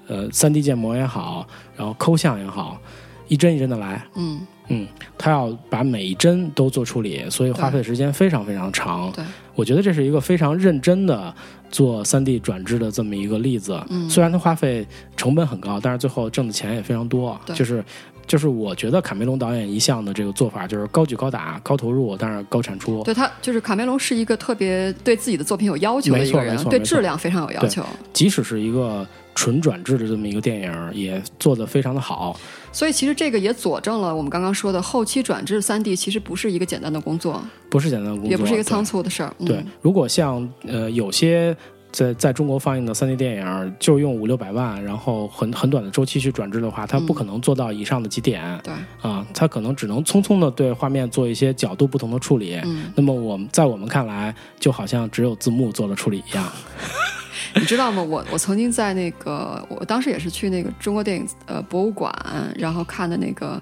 呃三 D 建模也好，然后抠像也好，一帧一帧的来。
嗯
嗯，他要把每一帧都做处理，所以花费的时间非常非常长。
对，
我觉得这是一个非常认真的做三 D 转制的这么一个例子。
嗯
虽然它花费成本很高，但是最后挣的钱也非常多。
对
就是就是我觉得卡梅隆导演一向的这个做法就是高举高打、高投入，但是高产出。
对他就是卡梅隆是一个特别对自己的作品有要求的一个人，对质量非常有要求。
即使是一个纯转制的这么一个电影，也做得非常的好。
所以其实这个也佐证了我们刚刚说的后期转制三 D 其实不是一个简单的工作，
不是简单的工作，
也不是一个仓促的事儿。嗯、
对，如果像呃有些在在中国放映的三 D 电影，就用五六百万，然后很很短的周期去转制的话，它不可能做到以上的几点啊、
对，
它可能只能匆匆的对画面做一些角度不同的处理。
嗯，
那么我们在我们看来，就好像只有字幕做了处理一样。(laughs)
你知道吗？我我曾经在那个，我当时也是去那个中国电影呃博物馆，然后看的那个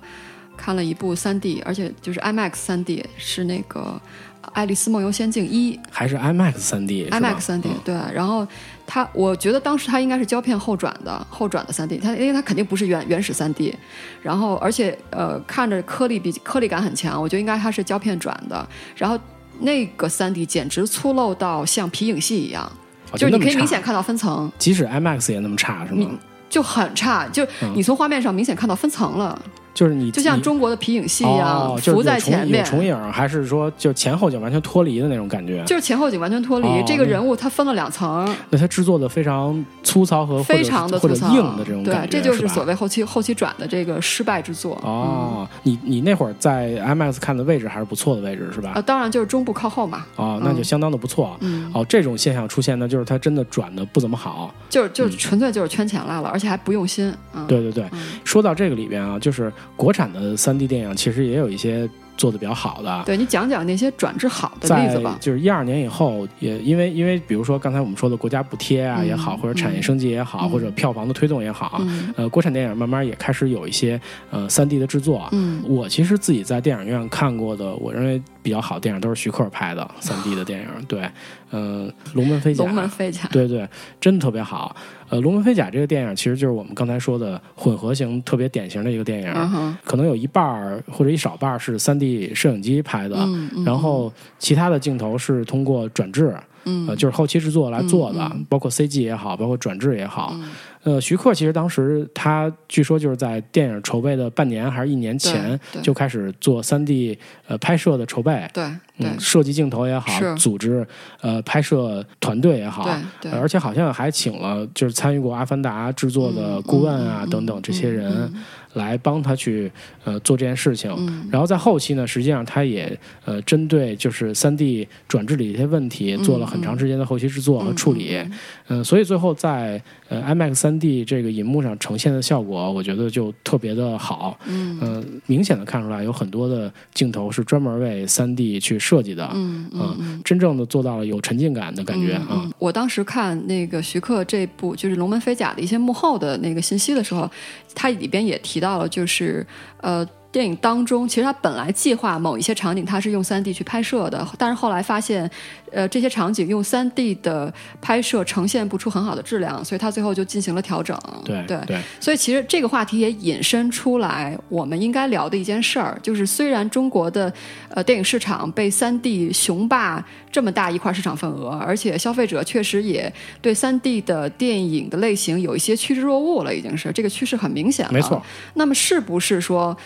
看了一部三 D，而且就是 IMAX 三 D，是那个《爱丽丝梦游仙境一》
还是 IMAX 三
D，IMAX 三 D，、
嗯。
对，然后它，我觉得当时它应该是胶片后转的，后转的三 D，它因为它肯定不是原原始三 D，然后而且呃看着颗粒比颗粒感很强，我觉得应该它是胶片转的，然后那个三 D 简直粗陋到像皮影戏一样，
哦
就是你可以明显看到分层，
即使 IMAX 也那么差是吗？
就很差，就
嗯。
你从画面上明显看到分层了，
就是你
就像中国的皮影戏一样，浮在前面
有。重影，还是说就前后景完全脱离的那种感觉？
就是前后景完全脱离，
哦
这个人物他分了两层，
那他制作的非常粗糙和
非常的
硬的这种感
对，
觉，对
这就是所谓后期后期转的这个失败之作。
哦，你你那会儿在 IMAX 看的位置还是不错的位置，是吧？
呃，当然就是中部靠后嘛，
哦，那就
嗯
相当的不错。
嗯，
哦，这种现象出现呢，就是他真的转的不怎么好。
就是就是纯粹就是圈钱来了，而且还不用心。嗯，
对对对，
嗯
说到这个里边啊，就是国产的三 D 电影其实也有一些做的比较好的。
对你讲讲那些转制好的例子吧。
就是一二年以后，也因为因为比如说刚才我们说的国家补贴啊
嗯
也好，或者产业升级也好，
嗯
或者票房的推动也好，
嗯
呃，国产电影慢慢也开始有一些呃三 D 的制作。
嗯
我其实自己在电影院看过的，我认为比较好的电影都是徐克拍的三 D 的电影，对，嗯、龙门飞甲，
龙门飞甲，
对对，真的特别好。呃，《龙门飞甲》这个电影其实就是我们刚才说的混合型特别典型的一个电影，
嗯，
可能有一半儿或者一少半儿是3 D 摄影机拍的，然后其他的镜头是通过转制，
嗯
呃，就是后期制作来做的，包括 CG 也好，包括转制也好。
嗯
呃，徐克其实当时他据说就是在电影筹备的半年还是一年前就开始做三 D 呃拍摄的筹备，
对对。
嗯，设计镜头也好，组织呃拍摄团队也好，
对对
呃而且好像还请了就是参与过《阿凡达》制作的顾问啊、等等这些人、
嗯。
来帮他去呃做这件事情。
嗯。
然后在后期呢，实际上他也呃针对就是三 D 转制的一些问题，做了很长时间的后期制作和处理。
嗯。
所以最后在呃 IMAX 3 D 这个银幕上呈现的效果，我觉得就特别的好。
嗯
嗯、明显的看出来有很多的镜头是专门为三 D 去设计的。
嗯。
真正的做到了有沉浸感的感觉啊。
嗯嗯我当时看那个徐克这部就是《龙门飞甲》的一些幕后的那个信息的时候，它里边也提到了，就是呃。电影当中，其实他本来计划某一些场景，他是用3 D 去拍摄的，但是后来发现，呃，这些场景用3 D 的拍摄呈现不出很好的质量，所以他最后就进行了调整。
对
对
对，
所以其实这个话题也引申出来，我们应该聊的一件事儿，就是虽然中国的呃电影市场被三 D 雄霸这么大一块市场份额，而且消费者确实也对三 D 的电影的类型有一些趋之若鹜了，已经是这个趋势很明显了。
没错。
那么是不是说？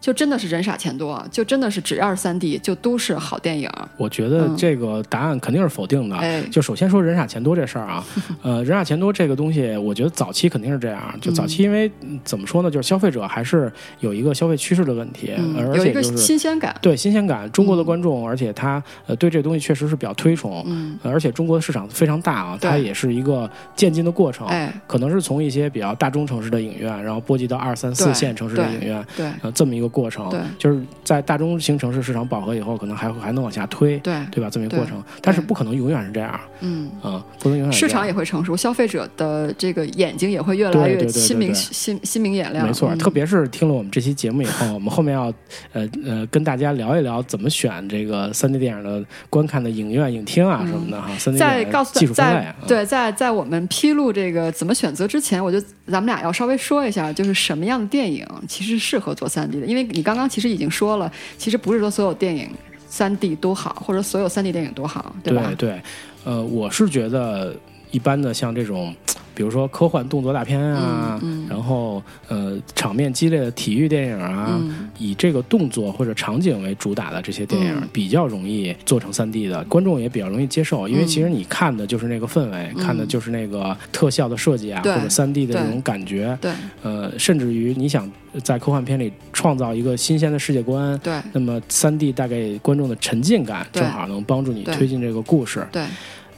就真的是人傻钱多，就真的是只要是三 D 就都是好电影。
我觉得
嗯
这个答案肯定是否定的。
哎
就首先说人傻钱多这事儿啊，(laughs) 呃，人傻钱多这个东西，我觉得早期肯定是这样。就早期因为、嗯怎么说呢，就是消费者还是有一个消费趋势的问题，
嗯，
而
有一个
且就是
新鲜感。
对新鲜感，中国的观众，而且他呃对这个东西确实是比较推崇，
嗯，
呃而且中国的市场非常大啊，
对
它也是一个渐进的过程。
哎，
可能是从一些比较大中城市的影院，然后波及到二三四线城市的影院，
对
呃，这么一个过程。
对
就是在大中型城市市场饱和以后，可能还还能往下推，
对，
对吧？这么一个过程，但是不可能永远是这样，
嗯。
嗯，不能永远
市场也会成熟，消费者的这个眼睛也会越来越心明
对
心心明眼亮。
没错，
嗯
特别是听了我们这期节目以后，我们后面要呃呃跟大家聊一聊怎么选这个三 D 电影的观看的影院、影厅啊什么的哈。三 D
在告诉在
啊，
对在在我们披露这个怎么选择之前，我就咱们俩要稍微说一下，就是什么样的电影其实适合做三 D 的，因为因为你刚刚其实已经说了，其实不是说所有电影三 D 都好，或者所有三 D 电影都好，
对
吧？
对，呃，我是觉得一般的像这种，(tsk) 比如说科幻动作大片啊，
嗯嗯。
然后呃场面激烈的体育电影啊，
嗯。
以这个动作或者场景为主打的这些电影，
嗯。
比较容易做成三 D 的，观众也比较容易接受，因为
嗯。
其实你看的就是那个氛围，
嗯。
看的就是那个特效的设计啊，
对
或者三 D 的这种感觉，
对
呃，甚至于你想在科幻片里创造一个新鲜的世界观。
对。
那么，三 D 带给观众的沉浸感，正好能帮助你推进这个故事。
对，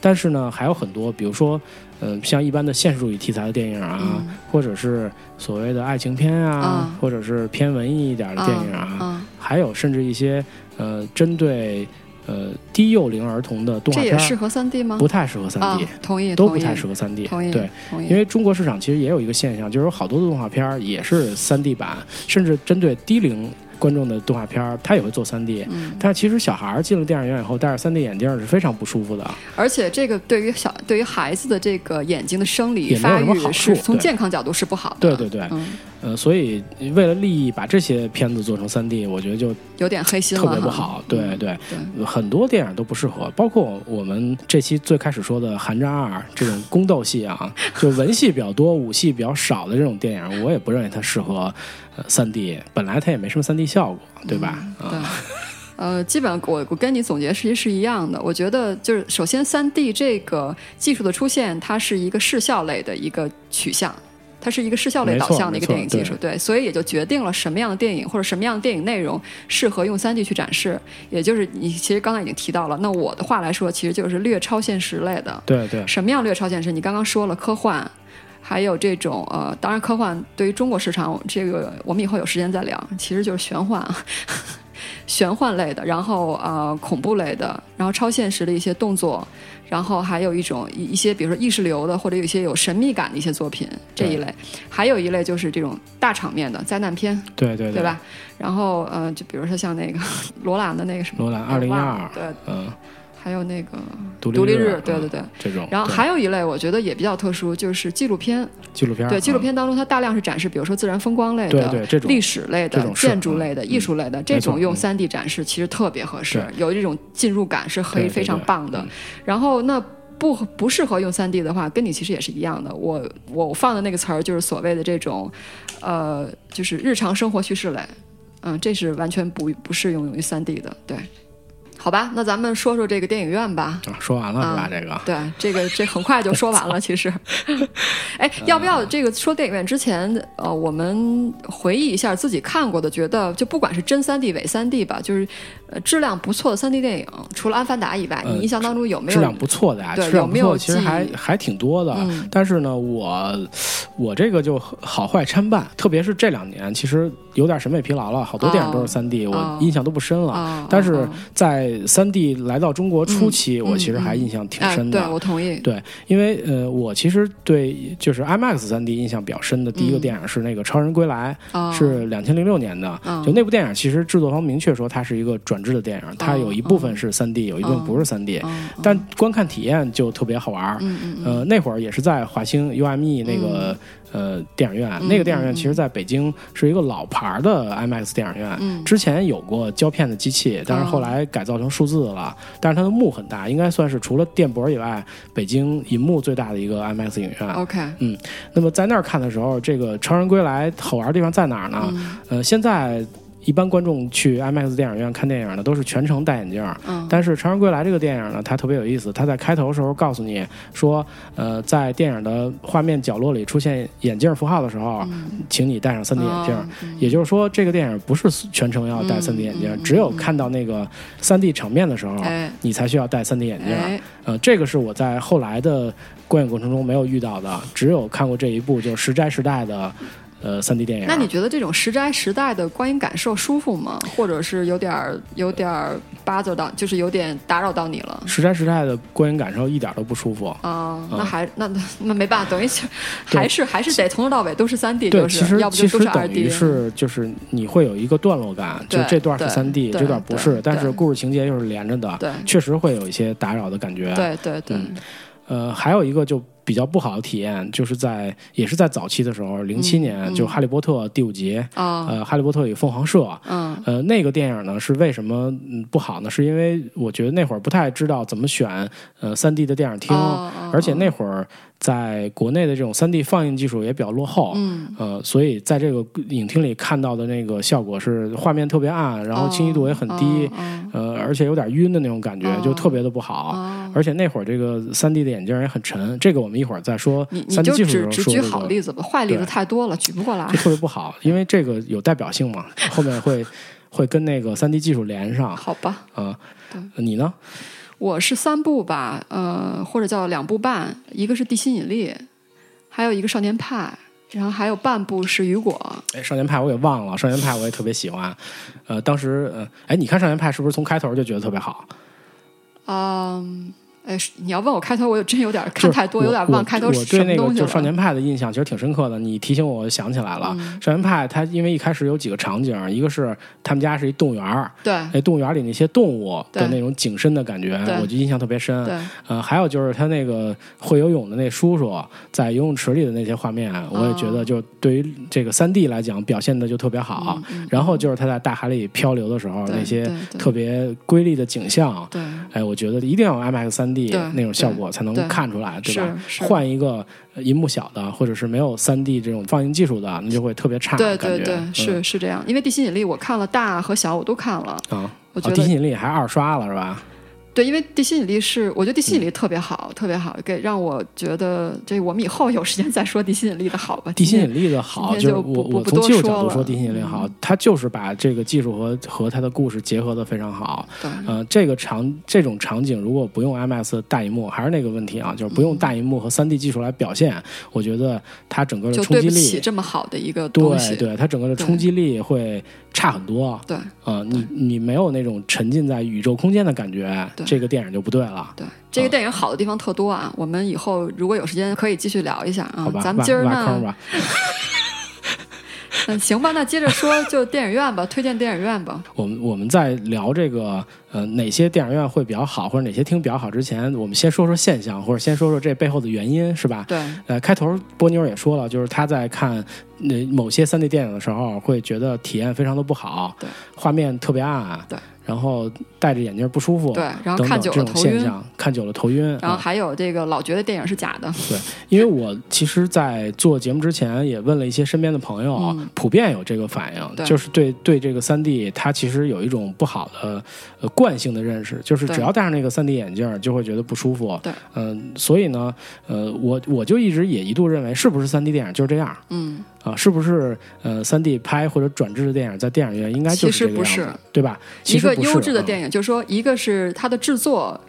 但是呢，还有很多，比如说，嗯、像一般的现实主义题材的电影啊，
嗯
或者是所谓的爱情片啊，
啊
或者是偏文艺一点的电影啊，
啊，
还有甚至一些呃针对呃低幼龄儿童的动画片，
这也适合三 D 吗？
不太适合三 D，、
啊，同意，
都不太适合三 D。
同意，
对，因为中国市场其实也有一个现象，就是有好多的动画片也是三 D 版，甚至针对低龄观众的动画片儿，他也会做 3D。
嗯，
但其实小孩儿进了电影院以后，戴着 3D 眼镜儿是非常不舒服的。
而且这个对于小对于孩子的这个眼睛的生理发育是从健康角度是不好的。
对对对，
嗯，
呃，所以为了利益把这些片子做成三 D，我觉得就
有点黑心了
特，别不好。对
嗯
对，
对，
很多电影都不适合，包括我们这期最开始说的《寒战二》这种宫斗戏啊，(laughs) 就文戏比较多、武戏比较少的这种电影，我也不认为它适合呃三 D，本来它也没什么三 D 效果，对吧？
对
啊，。
呃，基本上我我跟你总结其实是一样的。我觉得就是首先三 D 这个技术的出现，它是一个视效类的一个取向。它是一个视效类导向的一个电影技术，对，所以也就决定了什么样的电影或者什么样的电影内容适合用三 D 去展示。也就是你其实刚才已经提到了，那我的话来说，其实就是略超现实类的。
对对
什么样略超现实？你刚刚说了科幻，还有这种呃，当然科幻对于中国市场，这个我们以后有时间再聊，其实就是玄幻啊。玄幻类的，然后呃恐怖类的，然后超现实的一些动作，然后还有一种一一些比如说意识流的，或者有一些有神秘感的一些作品这一类，还有一类就是这种大场面的灾难片，
对对
对？吧？然后呃，就比如说像那个 (laughs) 罗兰的那个什么
罗兰
我忘了
2012
对，
嗯，
还有那个
独
独立
日
日，，对对
嗯
对。
这种。
然后还有一类，我觉得也比较特殊，就是纪录片。
纪录片，
对，纪录
嗯
片当中它大量是展示，比如说自然风光类的、
对对这种
历史类的建筑类的、
嗯
艺术类的，这种用三 D 展示其实特别合适，有这种进入感是可以
对对
非常棒的
嗯。
然后那。不不适合用三 D 的话，跟你其实也是一样的。我我放的那个词儿就是所谓的这种，呃，就是日常生活叙事类，嗯，这是完全不不适用于三 D 的。对，好吧，那咱们说说这个电影院吧。
啊说完了是吧？
啊
这个
对，这个这很快就说完了，(laughs) 其实。(laughs) 哎，要不要这个说电影院之前，呃，我们回忆一下自己看过的，觉得就不管是真三 D 伪三 D 吧，就是呃质量不错的三 D 电影，除了《阿凡达》以外，
呃
你印象当中有没有
质量不错的呀，
对
质量不错，
有没有
其实还还挺多的。
嗯
但是呢，我我这个就好坏参半，特别是这两年，其实有点审美疲劳了，好多电影都是三 D，、
哦
我印象都不深了。
啊？
但是
啊
在三 D 来到中国初期，
嗯
我其实还
嗯
印象挺
哎，
深的。
对我同意。
对，因为呃，我其实对就是 IMAX 三 D 印象比较深的第一个
嗯
电影是那个《超人归来》
啊，
是两千零六年的。
嗯
就那部电影，其实制作方明确说它是一个转制的电影，它有一部分是三 D，有一部分不是三 D，
嗯
但观看体验就特别好玩
嗯嗯
呃，那会儿也是在华星 UME 那个、呃电影院，
嗯
那个电影院
嗯
其实在北京是一个老牌儿的 IMAX 电影院。
嗯
之前有过胶片的机器，但是后来改造成数字的了。但是它的幕很大，应该算是除了电博以外，北京银幕最大的一个 IMAX 影院。
，OK，嗯
那么在那儿看的时候，这个《超人归来》好玩的地方在哪儿呢？
嗯
呃，现在一般观众去 IMAX 电影院看电影呢，都是全程戴眼镜儿。
嗯
但是《长人归来》这个电影呢，它特别有意思。它在开头的时候告诉你说，呃，在电影的画面角落里出现眼镜符号的时候，请你戴上 3D 眼镜。
嗯
也就是说，这个电影不是全程要戴
嗯
3D 眼镜，只有看到那个 3D 场面的时候，
哎
你才需要戴 3D 眼镜。
哎，
呃，这个是我在后来的观影过程中没有遇到的，只有看过这一部，就是《时斋时代》的呃三 D 电影。
那你觉得这种时斋时代的观影感受舒服吗？或者是有点儿有点儿 bother 到，就是有点打扰到你了？
时斋时代的观影感受一点都不舒服。
啊、那还那那没办法，等于是
对
还是还是得从头到尾都是三 D，
对，
就是
其实
要不就都是二
其实等
D，
于是就是你会有一个段落感，就这段是三 D，这段不是，但是故事情节又是连着的，
对
确实会有一些打扰的感觉。，
对对对，
嗯呃，还有一个就比较不好的体验，就是在也是在早期的时候，零七年、
嗯
就《哈利波特》第五集，
啊
呃，《哈利波特与凤凰社》，
嗯。
呃，那个电影呢是为什么嗯不好呢？是因为我觉得那会儿不太知道怎么选呃三 D 的电影厅，而且那会儿在国内的这种三 D 放映技术也比较落后，
嗯。
呃，所以在这个影厅里看到的那个效果是画面特别暗，然后清晰度也很低，
哦
呃，而且有点晕的那种感觉，
哦
就特别的不好。
哦。
而且那会儿这个三 D 的眼镜也很沉，这个我们一会儿再说
你你
三 D
就
技术的时候
只只举好例子吧，坏例子太多了，举不过来
就。特别不好，因为这个有代表性嘛，后面会 (laughs) 会跟那个三 D 技术连上
好吧，
啊、
对
你呢？
我是三部吧，呃，或者叫两部半，一个是《地心引力》，还有一个《少年派》，然后还有半部是《雨果》。
哎，少年派我也忘了，少年派我也特别喜欢。呃，当时呃，哎，你看少年派是不是从开头就觉得特别好？
嗯，哎，你要问我开头，我有真有点看太多，有点忘开头
我
是什
我对那个。就少年派的印象其实挺深刻的，你提醒我，我想起来了。
嗯
少年派它因为一开始有几个场景，一个是他们家是一动物园，
对
那动物园里那些动物的那种景深的感觉，我就印象特别深。
对，
呃，还有就是他那个会游泳的那叔叔在游泳池里的那些画面，我也觉得就对于这个三 D 来讲表现的就特别好。
嗯嗯
然后就是他在大海里漂流的时候，那些特别瑰丽的景象，
对
哎，我觉得一定要有 IMAX 三 D 那种效果才能
对
看出来，对吧？换一个呃银幕小的，或者是没有三 D 这种放映技术的，那就会特别差。
对对对，
嗯
是是这样。因为《地心引力》我看了大和小我都看了，
啊。
我觉得
哦地心引力还二刷了是吧？
对，因为地心引力是，我觉得地心引力特别好，特别好，给让我觉得这我们以后有时间再说地心引力的好吧。
地心引力的好，就我我
不
从技术角度说地心引力好，它就是把这个技术和和它的故事结合的非常好。
对，
呃，这个场这种场景如果不用 IMAX 大荧幕，还是那个问题啊，就是不用大荧幕和三 D 技术来表现，我觉得它整个的冲击力，
这么好的一个东西。
对对，它整个的冲击力会差很多。
对
啊、你你没有那种沉浸在宇宙空间的感觉，
对
这个电影就不对了。
对这个电影好的地方特多啊，我们以后如果有时间可以继续聊一下啊
好。吧，
咱们今儿
挖挖坑
呢，
吧。(laughs)
嗯，行吧，那接着说，就电影院吧，推荐电影院吧。
我们我们在聊这个呃哪些电影院会比较好，或者哪些厅比较好之前，我们先说说现象，或者先说说这背后的原因，是吧？
对，
呃，开头波妞也说了，就是她在看那、某些 3D 电影的时候，会觉得体验非常的不好，
对，
画面特别暗，
对，
然后戴着眼镜不舒服，
对然后
等
看久
等这种
了头晕。
现象，看久了头晕，
然后
啊
还有这个老觉得电影是假的，对
因为我其实，在做节目之前也问了一些身边的朋友，
嗯。
普遍有这个反应，就是对对这个三 D 它其实有一种不好的呃惯性的认识，就是只要戴上那个三 D 眼镜就会觉得不舒服。
对，
嗯、所以呢，呃，我我就一直也一度认为，是不是三 D 电影就是这样
嗯，
啊？是不是呃三 D 拍或者转制的电影在电影院应该就
其实不
这个样子
是，
对吧？其
一个优质的
嗯
电影，就是说，一个是它的制作。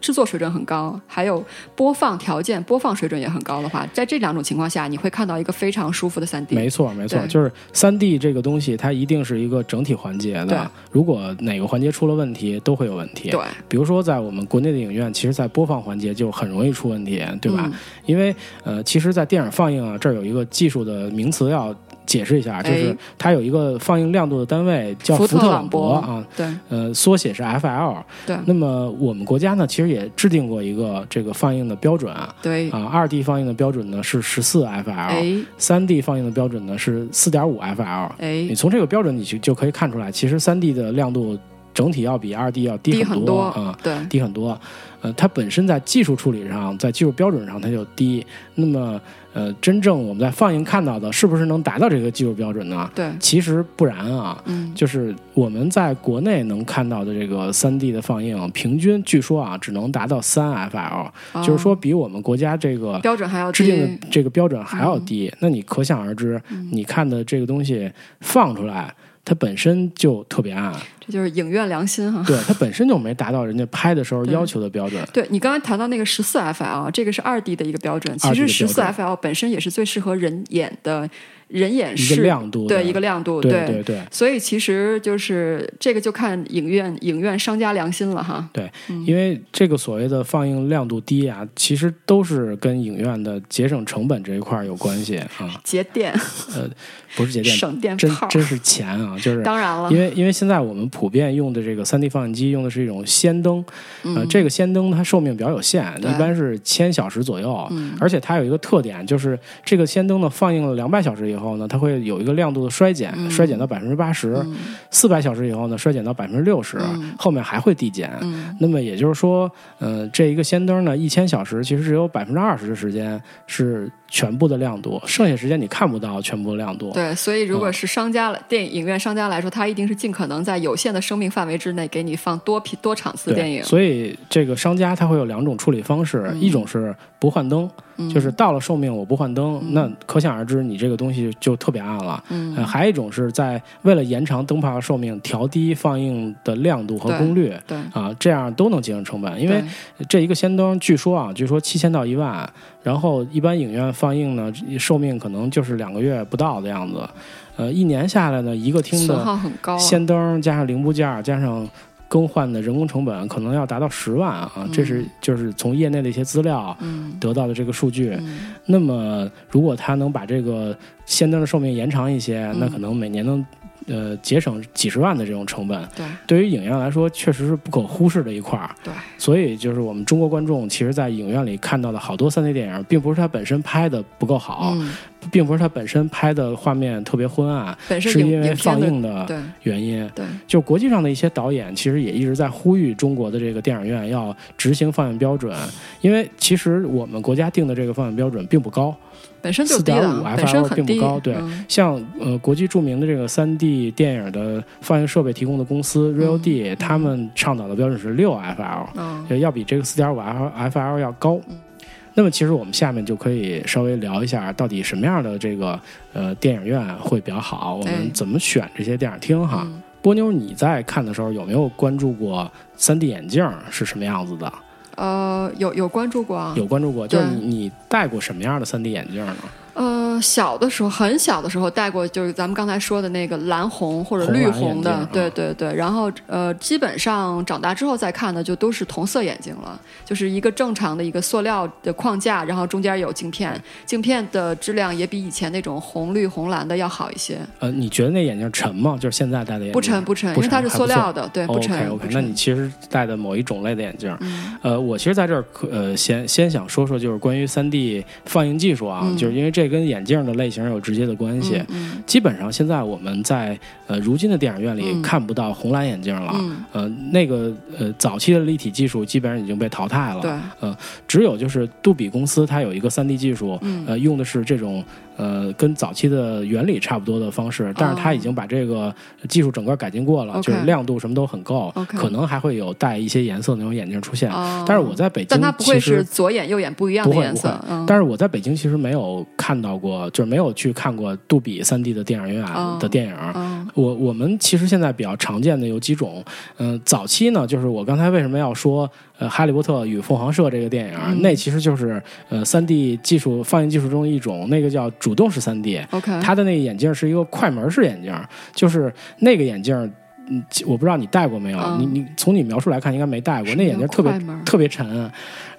制作水准很高，还有播放条件、播放水准也很高的话，在这两种情况下，你会看到一个非常舒服的三 D。
没错，没错，就是三 D 这个东西，它一定是一个整体环节
对
的。如果哪个环节出了问题，都会有问题。
对，
比如说在我们国内的影院，其实，在播放环节就很容易出问题，对吧？
嗯
因为呃，其实，在电影放映啊，这儿有一个技术的名词要解释一下，就是
哎
它有一个放映亮度的单位叫
福
福特
朗
博啊，
对
呃，缩写是 FL。
对
那么我们国家呢，其实也制定过一个这个放映的标准啊。
对，
啊，二 D 放映的标准呢是十四 FL，
哎
三 D 放映的标准呢是四点五 FL。你
哎，
从这个标准你就就可以看出来，其实三 D 的亮度整体要比二 D 要低
低很多
啊、
对
低很多。呃，它本身在技术处理上，在技术标准上它就低。那么，呃，真正我们在放映看到的，是不是能达到这个技术标准呢？
对，
其实不然啊。
嗯，
就是我们在国内能看到的这个三 D 的放映，平均据说啊，只能达到三 FL，、
哦
就是说比我们国家这个
标准还要
制定的，这个标准还要低，那你可想而知，
嗯
你看的这个东西放出来，它本身就特别暗，
这就是影院良心哈。
对，它本身就没达到人家拍的时候要求的标准。(laughs)
对你刚才谈到那个十四 FL，这个是二 D 的一个标准，其实十四 FL 本身也是最适合人眼的人眼
一
视
个亮度
对一个亮度，
对对。对
所以其实就是这个就看影院影院商家良心了哈。
对，因为这个所谓的放映亮度低啊，其实都是跟影院的节省成本这一块有关系啊，
节电、呃
不是节电，
省电
真
泡，
真是钱啊，就是
当然了。
因，为因为现在我们普遍用的这个三 D 放映机用的是一种氙灯，呃，
嗯。
这个氙灯它寿命比较有限，一般是千小时左右，
嗯。
而且它有一个特点，就是这个氙灯呢放映了两百小时以后呢，它会有一个亮度的衰减，衰减到百分之八十，四百小时以后呢，衰减到百分之六十，后面还会递减。
嗯。
那么也就是说，呃，这一个氙灯呢，一千小时其实只有百分之二十的时间是全部的亮度，剩下时间你看不到全部的亮度。
对，所以如果是商家来、电影影院商家来说，他一定是尽可能在有限的生命范围之内给你放多批多场次的，电影。
所以这个商家他会有两种处理方式，
嗯
一种是不换灯，就是到了寿命我不换灯，那可想而知你这个东西就特别暗了。
嗯
呃，还有一种是在为了延长灯泡的寿命，调低放映的亮度和功率。
对，
啊，这样都能节省成本，因为这一个氙灯，据说啊，据说七千到一万，然后一般影院放映呢，寿命可能就是两个月不到的样子，呃，一年下来呢，一个厅的。氙灯加上零部件儿加上更换的人工成本，可能要达到十万啊，这是就是从业内的一些资料
嗯
得到的这个数据。
嗯
那么，如果它能把这个氙灯的寿命延长一些，
嗯
那可能每年能呃节省几十万的这种成本。
对
对于影院来说，确实是不可忽视的一块儿。
对，
所以就是我们中国观众，其实，在影院里看到的好多 3D 电影，并不是它本身拍的不够好，
嗯，
并不是它本身拍的画面特别昏暗，
本身
是因为放映的原因。
对
就国际上的一些导演，其实也一直在呼吁中国的这个电影院要执行放映标准，因为其实我们国家定的这个放映标准并不高
本身就低的
4.5，
本身
FL 并不高对
嗯
像呃国际著名的这个三 D 电影的放映设备提供的公司 Real D，、他们倡导的标准是六 FL，
嗯
要比这个四点五 FL 要高。那么其实我们下面就可以稍微聊一下，到底什么样的这个呃电影院会比较好，我
哎
们怎么选这些电影厅哈。
嗯
波妞，你在看的时候有没有关注过三 D 眼镜是什么样子的？
呃，有有关注过啊，
有关注过，就是你你戴过什么样的三 D 眼镜呢？
呃，小的时候很小的时候戴过，就是咱们刚才说的那个蓝红或者绿
红
的，对对对。然后呃，基本上长大之后再看的就都是同色眼镜了，就是一个正常的一个塑料的框架，然后中间有镜片，镜片的质量也比以前那种红绿红蓝的要好一些，
呃，你觉得那眼镜沉吗？就是现在戴的眼镜
不沉不沉，
不
因为它是塑料的，对，不沉。
OK OK，
沉
那你其实戴的某一种类的眼镜，
嗯
呃，我其实在这儿呃先先想说说，就是关于三 D 放映技术啊，
嗯
就是因为这跟眼镜的类型有直接的关系。
嗯
基本上现在我们在呃如今的电影院里
嗯。
看不到红蓝眼镜了，
嗯，
呃，那个呃早期的立体技术基本上已经被淘汰了，
对，呃
只有就是杜比公司它有一个三 D 技术，
嗯。
呃，用的是这种呃跟早期的原理差不多的方式，但是它已经把这个技术整个改进过了就是亮度什么都很够可能还会有带一些颜色的那种眼镜出现。
哦。
但是我在北京
但它不会
其实
是左眼右眼不一样的
不会
颜色，嗯，
但是我在北京其实没有看到过，就是没有去看过杜比三 D 的电影院
哦。
的电影。
嗯
我我们其实现在比较常见的有几种，嗯、早期呢，就是我刚才为什么要说呃《哈利波特与凤凰社》这个电影，
嗯
那其实就是呃三 D 技术放映技术中一种，那个叫主动式三
D，，OK，
它的那个眼镜是一个快门式眼镜，就是那个眼镜。嗯，我不知道你戴过没有？
嗯
你你从你描述来看，应该没戴过。那眼镜特别特别沉，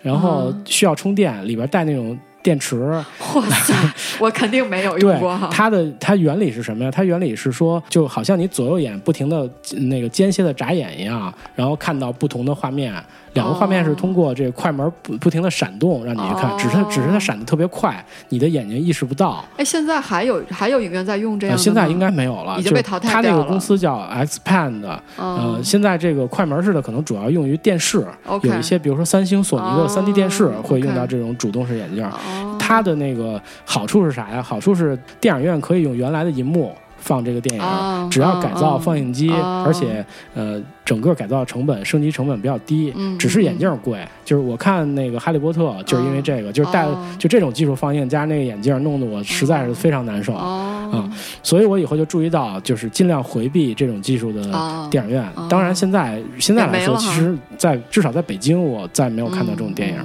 然后
嗯
需要充电，里边带那种电池。
哇塞，我肯定没有用过哈，
它的它原理是什么呀？它原理是说，就好像你左右眼不停的那个间歇的眨眼一样，然后看到不同的画面，两个画面是通过这个快门不不停的闪动让你去看，
哦
只是它只是它闪的特别快，你的眼睛意识不到。
哎，现在还有还有影院在用这样
呃，现在应该没有了，
已经被淘汰
了它那个公司叫 Xpand，呃，
嗯
现在这个快门式的可能主要用于电视有一些比如说三星、索尼的
哦
三 D 电视会用到这种主动式眼镜。
哦
它的那个好处是啥呀？好处是电影院可以用原来的银幕放这个电影，
哦
只要改造
哦
放映机，
哦。
而且呃整个改造成本、升级成本比较低，
嗯
只是眼镜贵。就是我看那个《哈利波特》，就是因为这个，就是戴、
哦。
就这种技术放映加那个眼镜，弄得我实在是非常难受。
啊
所以我以后就注意到，就是尽量回避这种技术的
哦。
电影院。
哦。
当然，现在现在来说，其实在至少在北京，我再没有看到这种电影。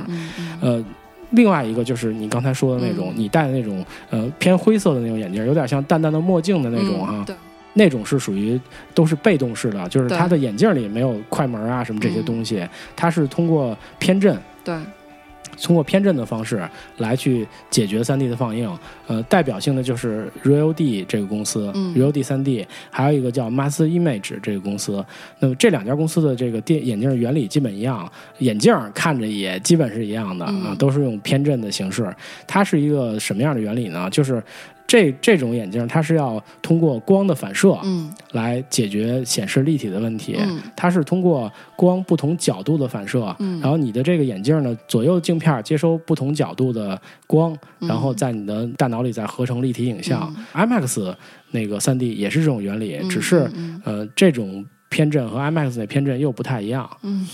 呃，另外一个就是你刚才说的那种，
嗯。
你戴的那种呃偏灰色的那种眼镜，有点像淡淡的墨镜的那种哈、那种是属于都是被动式的，就是
对。
它的眼镜里没有快门啊什么这些东西，它是通过偏振。
对，
通过偏振的方式来去解决 3D 的放映，呃，代表性的就是 Real D 这个公司、
嗯
r e a l D 3D，还有一个叫 Master Image 这个公司。那么这两家公司的这个电眼镜原理基本一样，眼镜看着也基本是一样的、
嗯
啊，都是用偏振的形式。它是一个什么样的原理呢？就是这这种眼镜它是要通过光的反射
嗯
来解决显示立体的问题。
嗯
它是通过光不同角度的反射，
嗯
然后你的这个眼镜呢，左右镜片接收不同角度的光，
嗯
然后在你的大脑里再合成立体影像。IMAX 那个 3D 也是这种原理，
嗯
只是
嗯
呃这种偏振和 IMAX 那偏振又不太一样。
嗯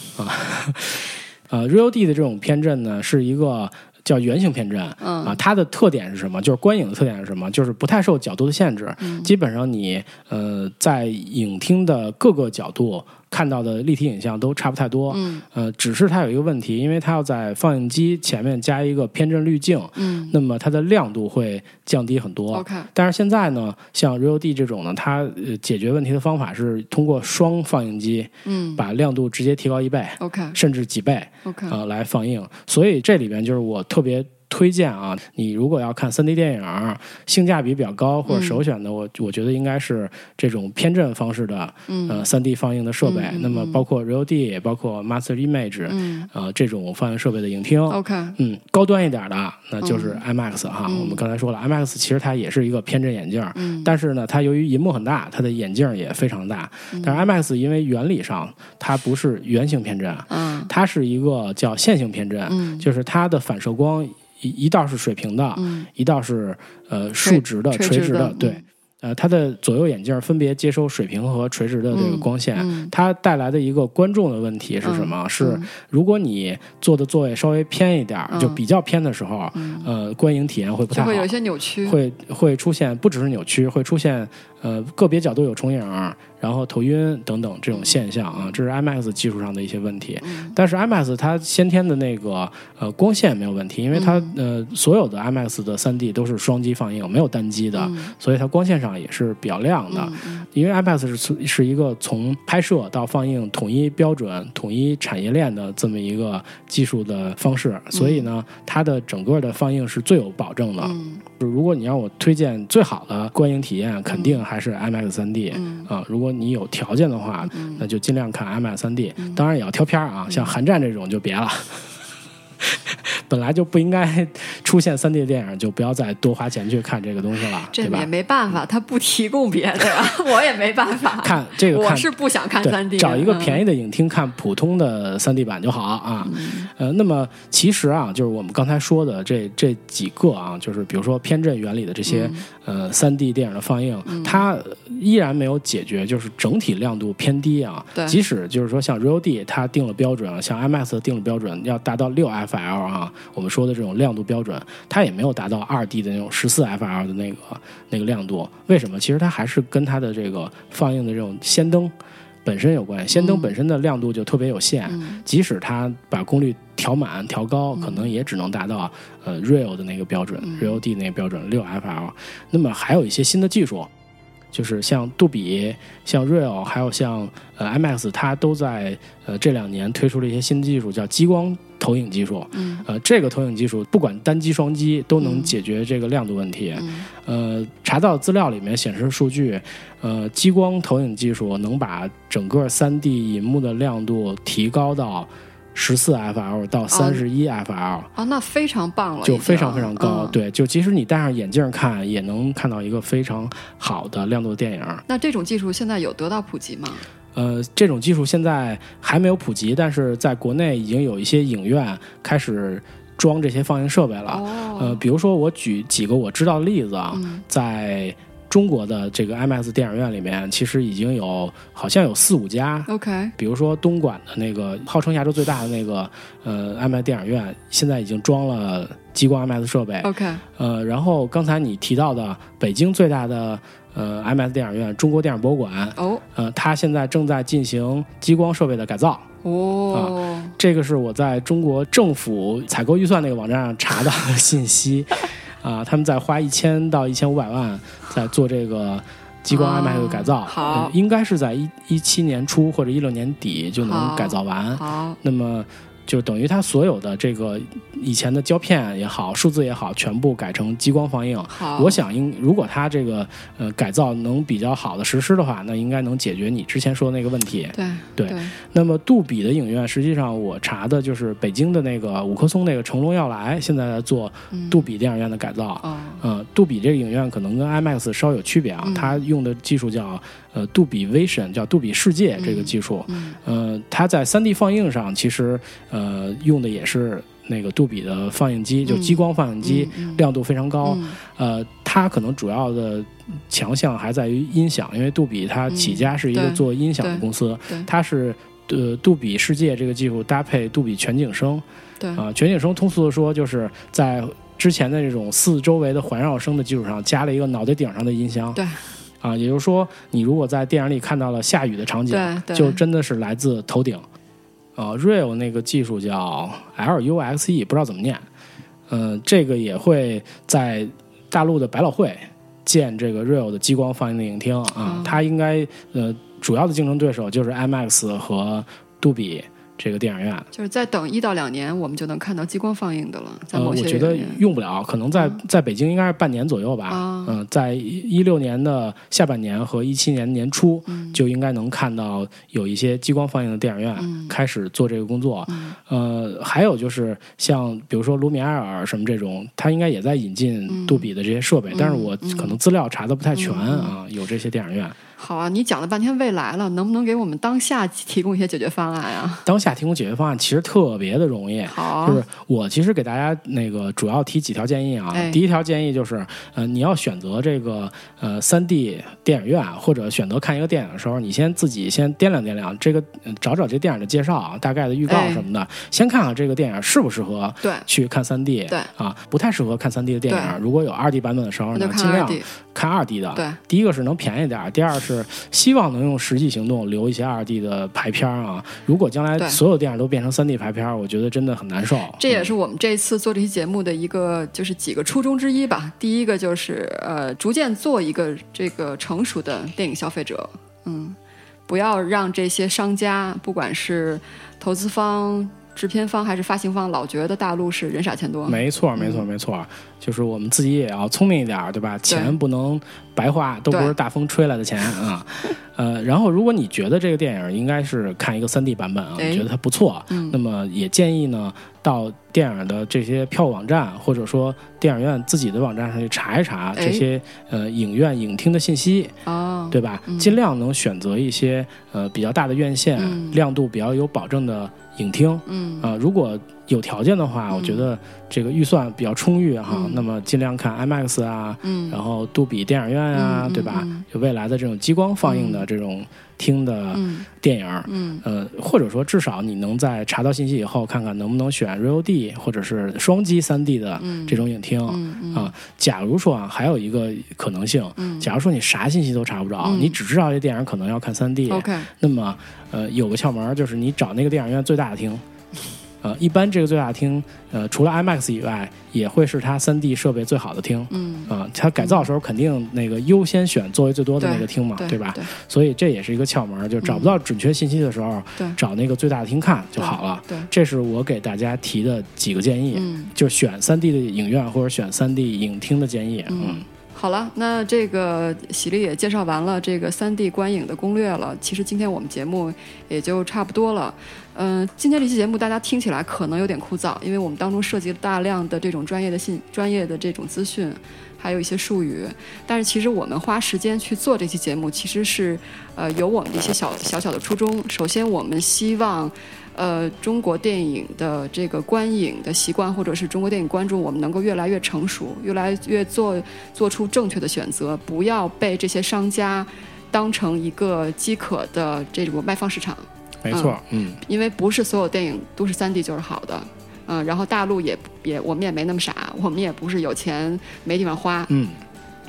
呃，Real D 的这种偏振呢，是一个叫圆形偏振。
嗯
啊，它的特点是什么？就是观影的特点是什么？就是不太受角度的限制，
嗯
基本上你呃在影厅的各个角度看到的立体影像都差不太多。
嗯
呃，只是它有一个问题，因为它要在放映机前面加一个偏振滤镜，
嗯
那么它的亮度会降低很多。
，OK，
但是现在呢，像 Real D 这种呢，它呃解决问题的方法是通过双放映机
嗯
把亮度直接提高一倍
，，OK
甚至几倍。
OK，
呃来放映。所以这里边就是我特别推荐啊，你如果要看 3D 电影，性价比比较高或者首选的，我我觉得应该是这种偏振方式的
嗯。
呃 3D 放映的设备。那么包括 Real D，包括 Master Image，、
嗯。
呃这种放映设备的影厅。
，OK，
嗯，高端一点的那就是 IMAX 哈，
嗯。
我们刚才说了，IMAX 其实它也是一个偏振眼镜，
嗯。
但是呢，它由于银幕很大，它的眼镜也非常大。
嗯。
但是 IMAX 因为原理上它不是圆形偏振，
嗯。
它是一个叫线性偏振，
嗯。
就是它的反射光一一道是水平的，
嗯
一道是呃竖直的、
垂
垂直
直的
对
嗯。
呃，它的左右眼镜分别接收水平和垂直的这个光线，
嗯
它带来的一个观众的问题是什么？是
嗯
如果你坐的座位稍微偏一点就比较偏的时候，呃，观影体验会不太好，
会有一些扭曲。
会会出现不只是扭曲，会出现呃个别角度有重影，然后头晕等等这种现象啊，这是 IMAX 技术上的一些问题。但是 IMAX 它先天的那个呃光线没有问题，因为它、呃所有的 IMAX 的 3D 都是双机放映，没有单机的，所以它光线上也是比较亮的。因为 IMAX 是是一个从拍摄到放映统一标准、统一产业链的这么一个技术的方式，所以呢，它的整个的放映是最有保证的。
嗯
如果你让我推荐最好的观影体验，肯定还是 IMAX 3D
嗯
啊。如果你有条件的话，那就尽量看 IMAX 3D。当然也要挑片儿啊，像《寒战》这种就别了。(laughs) 本来就不应该出现三 D 电影，就不要再多花钱去看这个东西了，
这也？没办法，他不提供别的呀，我也没办法。(laughs)
看这个看
我是不想看
对，
三 D，
找一个便
宜。
的影厅看普通的三 D 版就好啊。
嗯
呃，那么其实啊，就是我们刚才说的这这几个啊，就是比如说偏振原理的这些、
嗯
呃三 D 电影的放映，它依然没有解决就是整体亮度偏低啊。
对
即使就是说像 Real D 它定了标准啊，像 IMAX 定了标准要达到六 FL 啊，我们说的这种亮度标准，它也没有达到二 D 的那种十四 FL 的那个那个亮度。为什么？其实它还是跟它的这个放映的这种氙灯。本身有关系，氙灯本身的亮度就特别有限，即使它把功率调满、调高，可能也只能达到呃 Real 的那个标准、r e a l D 那个标准六 FL。那么还有一些新的技术，就是像杜比、像 Real，还有像呃 IMAX，它都在呃这两年推出了一些新技术，叫激光投影技术。
嗯
呃，这个投影技术不管单机、双机都能解决这个亮度问题。
嗯
呃，查到资料里面显示数据，呃，激光投影技术能把整个 3D 银幕的亮度提高到十四 FL 到三十一 FL，、
啊，那非常棒了，
就非常非常高。
嗯
对，就即使你戴上眼镜看，也能看到一个非常好的亮度的电影。
那这种技术现在有得到普及吗？
呃，这种技术现在还没有普及，但是在国内已经有一些影院开始装这些放映设备了。
哦，
呃，比如说我举几个我知道的例子啊，
嗯
在中国的这个 IMAX 电影院里面，其实已经有好像有四五家。
OK，
比如说东莞的那个号称亚洲最大的那个呃 IMAX 电影院，现在已经装了激光 IMAX 设备。
OK，
呃，然后刚才你提到的北京最大的呃 IMAX 电影院中国电影博物馆，
哦
呃，它现在正在进行激光设备的改造。
哦，
这个是我在中国政府采购预算那个网站上查到的信息，啊，他们在花一千到一千五百万在做这个激光
哦
IMAX 的改造，应该是在一一七年初或者一六年底就能改造完。
好，
那么就等于它所有的这个以前的胶片也好，数字也好，全部改成激光放映。
好，
我想应如果它这个呃改造能比较好的实施的话，那应该能解决你之前说的那个问题。
对
对
对，
那么杜比的影院，实际上我查的就是北京的那个五棵松那个成龙要来，现在在做杜比电影院的改造。
哦，
嗯，杜比这个影院可能跟 IMAX 稍有区别啊，
嗯
它用的技术叫呃杜比 Vision，叫杜比世界这个技术。
嗯
呃，它在 3D 放映上其实呃用的也是那个杜比的放映机，就激光放映机，
嗯
亮度非常高。
嗯
呃，它可能主要的强项还在于音响，因为杜比它起家是一个做音响的公司，
对
它是呃杜比世界这个技术搭配杜比全景声
对
啊、全景声通俗的说就是在之前的这种四周围的环绕声的基础上加了一个脑袋顶上的音箱，
对
啊，也就是说你如果在电影里看到了下雨的场景，就真的是来自头顶。呃，Real 那个技术叫 LUXE，不知道怎么念。嗯、这个也会在大陆的百老汇建这个 Real 的激光放映的影厅啊。
嗯
它应该呃主要的竞争对手就是 IMAX 和杜比这个电影院。
就是再等一到两年，我们就能看到激光放映的了，在
呃，我觉得用不了，可能在在北京应该是半年左右吧。
啊
嗯，在一六年的下半年和一七年年初，就应该能看到有一些激光放映的电影院
嗯
开始做这个工作。呃，还有就是像比如说卢米埃尔什么这种，他应该也在引进杜比的这些设备，但是我可能资料查的不太全啊，有这些电影院。
好啊，你讲了半天未来了，能不能给我们当下提供一些解决方案啊？
当下提供解决方案其实特别的容易，
好，
就是我其实给大家那个主要提几条建议啊。
哎
第一条建议就是，呃，你要选择这个呃三 D 电影院或者选择看一个电影的时候，你先自己先掂量掂量这个，呃找找这电影的介绍啊，大概的预告
哎
什么的，先看看这个电影适不适合
对，
去看三 D。
对
啊，不太适合看三 D 的电影，如果有二 D 版本的时候呢，尽量。看二 D 的。
对，
第一个是能便宜点儿，第二是希望能用实际行动留一些二 D 的排片啊。如果将来所有电影都变成三 D 排片，我觉得真的很难受。
这也是我们这次做这期节目的一个就是几个初衷之一吧。第一个就是呃，逐渐做一个这个成熟的电影消费者，嗯，不要让这些商家，不管是投资方、制片方还是发行方，老觉得大陆是人傻钱多。
没错，没错，没错，就是我们自己也要聪明一点儿，对吧？钱不能白花，都不是大风吹来的钱 (laughs) 啊。呃，然后如果你觉得这个电影应该是看一个三 D 版本啊，觉得它不错，
嗯
那么也建议呢，到电影的这些票务网站或者说电影院自己的网站上去查一查
哎
这些呃影院影厅的信息，
哦，
对吧？
嗯
尽量能选择一些呃比较大的院线、
嗯
亮度比较有保证的影厅。
嗯
啊、如果有条件的话，
嗯。
我觉得这个预算比较充裕哈，
嗯。
那么尽量看 IMAX 啊，
嗯，
然后杜比电影院啊，对吧？
嗯
有未来的这种激光放映的这种厅的
嗯。
电影，
嗯。
呃，或者说至少你能在查到信息以后，看看能不能选 Real D 或者是双击三 D 的
嗯。
这种影厅。啊，假如说啊，还有一个可能性，
嗯。
假如说你啥信息都查不着，
嗯。
你只知道这电影可能要看三 D，、
，OK，
那么呃有个窍门就是你找那个电影院最大的厅，呃，一般这个最大厅，呃，除了 IMAX 以外，也会是它三 D 设备最好的厅。
嗯，
啊、它改造的时候肯定那个优先选座位最多的那个厅嘛，
对
吧？
对
所以这也是一个窍门，就找不到准确信息的时候，
对
找那个最大的厅看就好了。
对，
这是我给大家提的几个建议，
嗯。
就选三 D 的影院或者选三 D 影厅的建议。
嗯好了，那这个喜力也介绍完了这个三 D 观影的攻略了。其实今天我们节目也就差不多了。嗯、今天这期节目大家听起来可能有点枯燥，因为我们当中涉及了大量的这种专业的信、专业的这种资讯，还有一些术语。但是其实我们花时间去做这期节目，其实是呃有我们的一些小小小的初衷。首先，我们希望。呃，中国电影的这个观影的习惯，或者是中国电影观众，我们能够越来越成熟，越来越做做出正确的选择，不要被这些商家当成一个饥渴的这种卖方市场，
没错，嗯
因为不是所有电影都是三 D 就是好的。嗯，然后大陆也也我们也没那么傻，我们也不是有钱没地方花，
嗯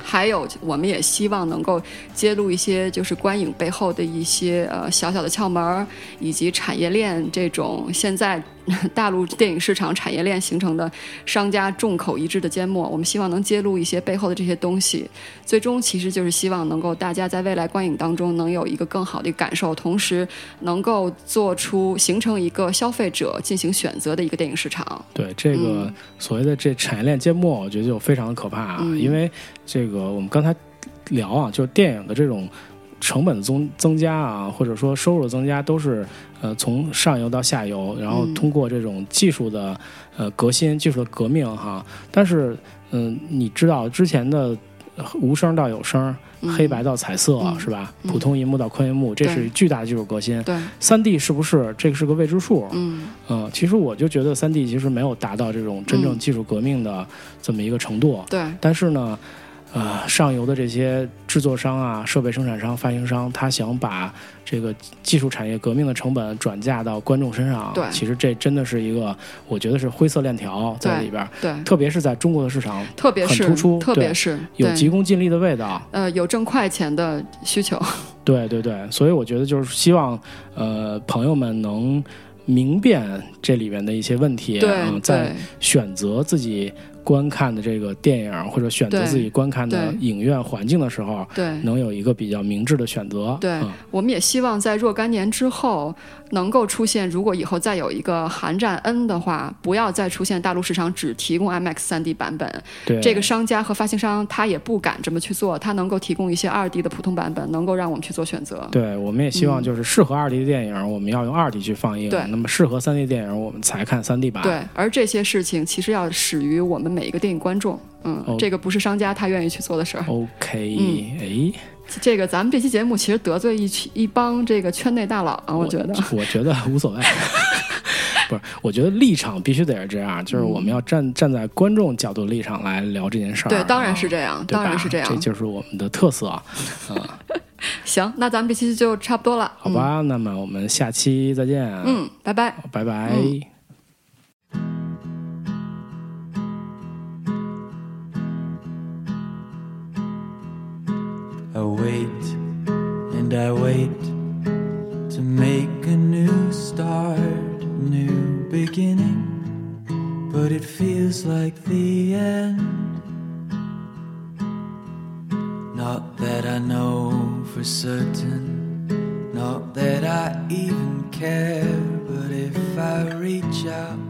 还有，我们也希望能够揭露一些就是观影背后的一些呃小小的窍门儿，以及产业链这种现在 (laughs) 大陆电影市场产业链形成的商家众口一致的缄默。我们希望能揭露一些背后的这些东西，最终其实就是希望能够大家在未来观影当中能有一个更好的感受，同时能够做出形成一个消费者进行选择的一个电影市场。
对这个所谓的这产业链缄默，我觉得就非常的可怕啊，
嗯
因为这个我们刚才聊啊，就是电影的这种成本增增加啊，或者说收入的增加，都是呃从上游到下游，然后
嗯
通过这种技术的呃革新、技术的革命哈。但是嗯、你知道之前的呃无声到有声，
嗯
黑白到彩色、
嗯
是吧？
嗯
普通银幕到宽银幕，这是巨大的技术革新。
对，
三 D 是不是这个是个未知数？
嗯
嗯，其实我就觉得三 D 其实没有达到这种真正
嗯
技术革命的这么一个程度，
对，
但是呢，呃，上游的这些制作商啊、设备生产商、发行商，他想把这个技术产业革命的成本转嫁到观众身上，
对。
其实这真的是一个，我觉得是灰色链条在里边儿，
对，
特别是在中国的市场
特别是
很突出
特别是
有急功近利的味道。
呃有挣快钱的需求。(laughs)
对对对，所以我觉得就是希望呃朋友们能明辨这里面的一些问题，
对
嗯，在选择自己观看的这个电影，或者选择自己观看的影院环境的时候，
对。
能有一个比较明智的选择。
对
嗯，
我们也希望在若干年之后能够出现，如果以后再有一个韩战 N 的话，不要再出现大陆市场只提供 IMAX 3D 版本。
对
这个商家和发行商他也不敢这么去做，他能够提供一些2 D 的普通版本，能够让我们去做选择。
对，我们也希望就是适合 2D 的电影，我们要用 2D 去放映；
对
那么适合 3D 电影，我们才看 3D 版。
对，而这些事情其实要始于我们每一个电影观众。嗯，
哦
这个不是商家他愿意去做的事儿。
OK，
嗯
哎，
这个咱们这期节目其实得罪一群一帮这个圈内大佬啊，我觉得。(laughs)
我觉得无所谓。(laughs) 不是，我觉得立场必须得是这样，就是我们要站站在观众角度立场来聊这件事儿。
嗯对，当然是
啊
这样，当然是这样。
这就是我们的特色啊。(laughs)
行，那咱们这期就差不多了。
好吧，那么我们下期再见。
嗯，嗯，拜拜。
拜拜。
Wait and I wait to make a new start, new beginning. But it feels like the end. Not that I know for certain, not that I even care. But if I reach out,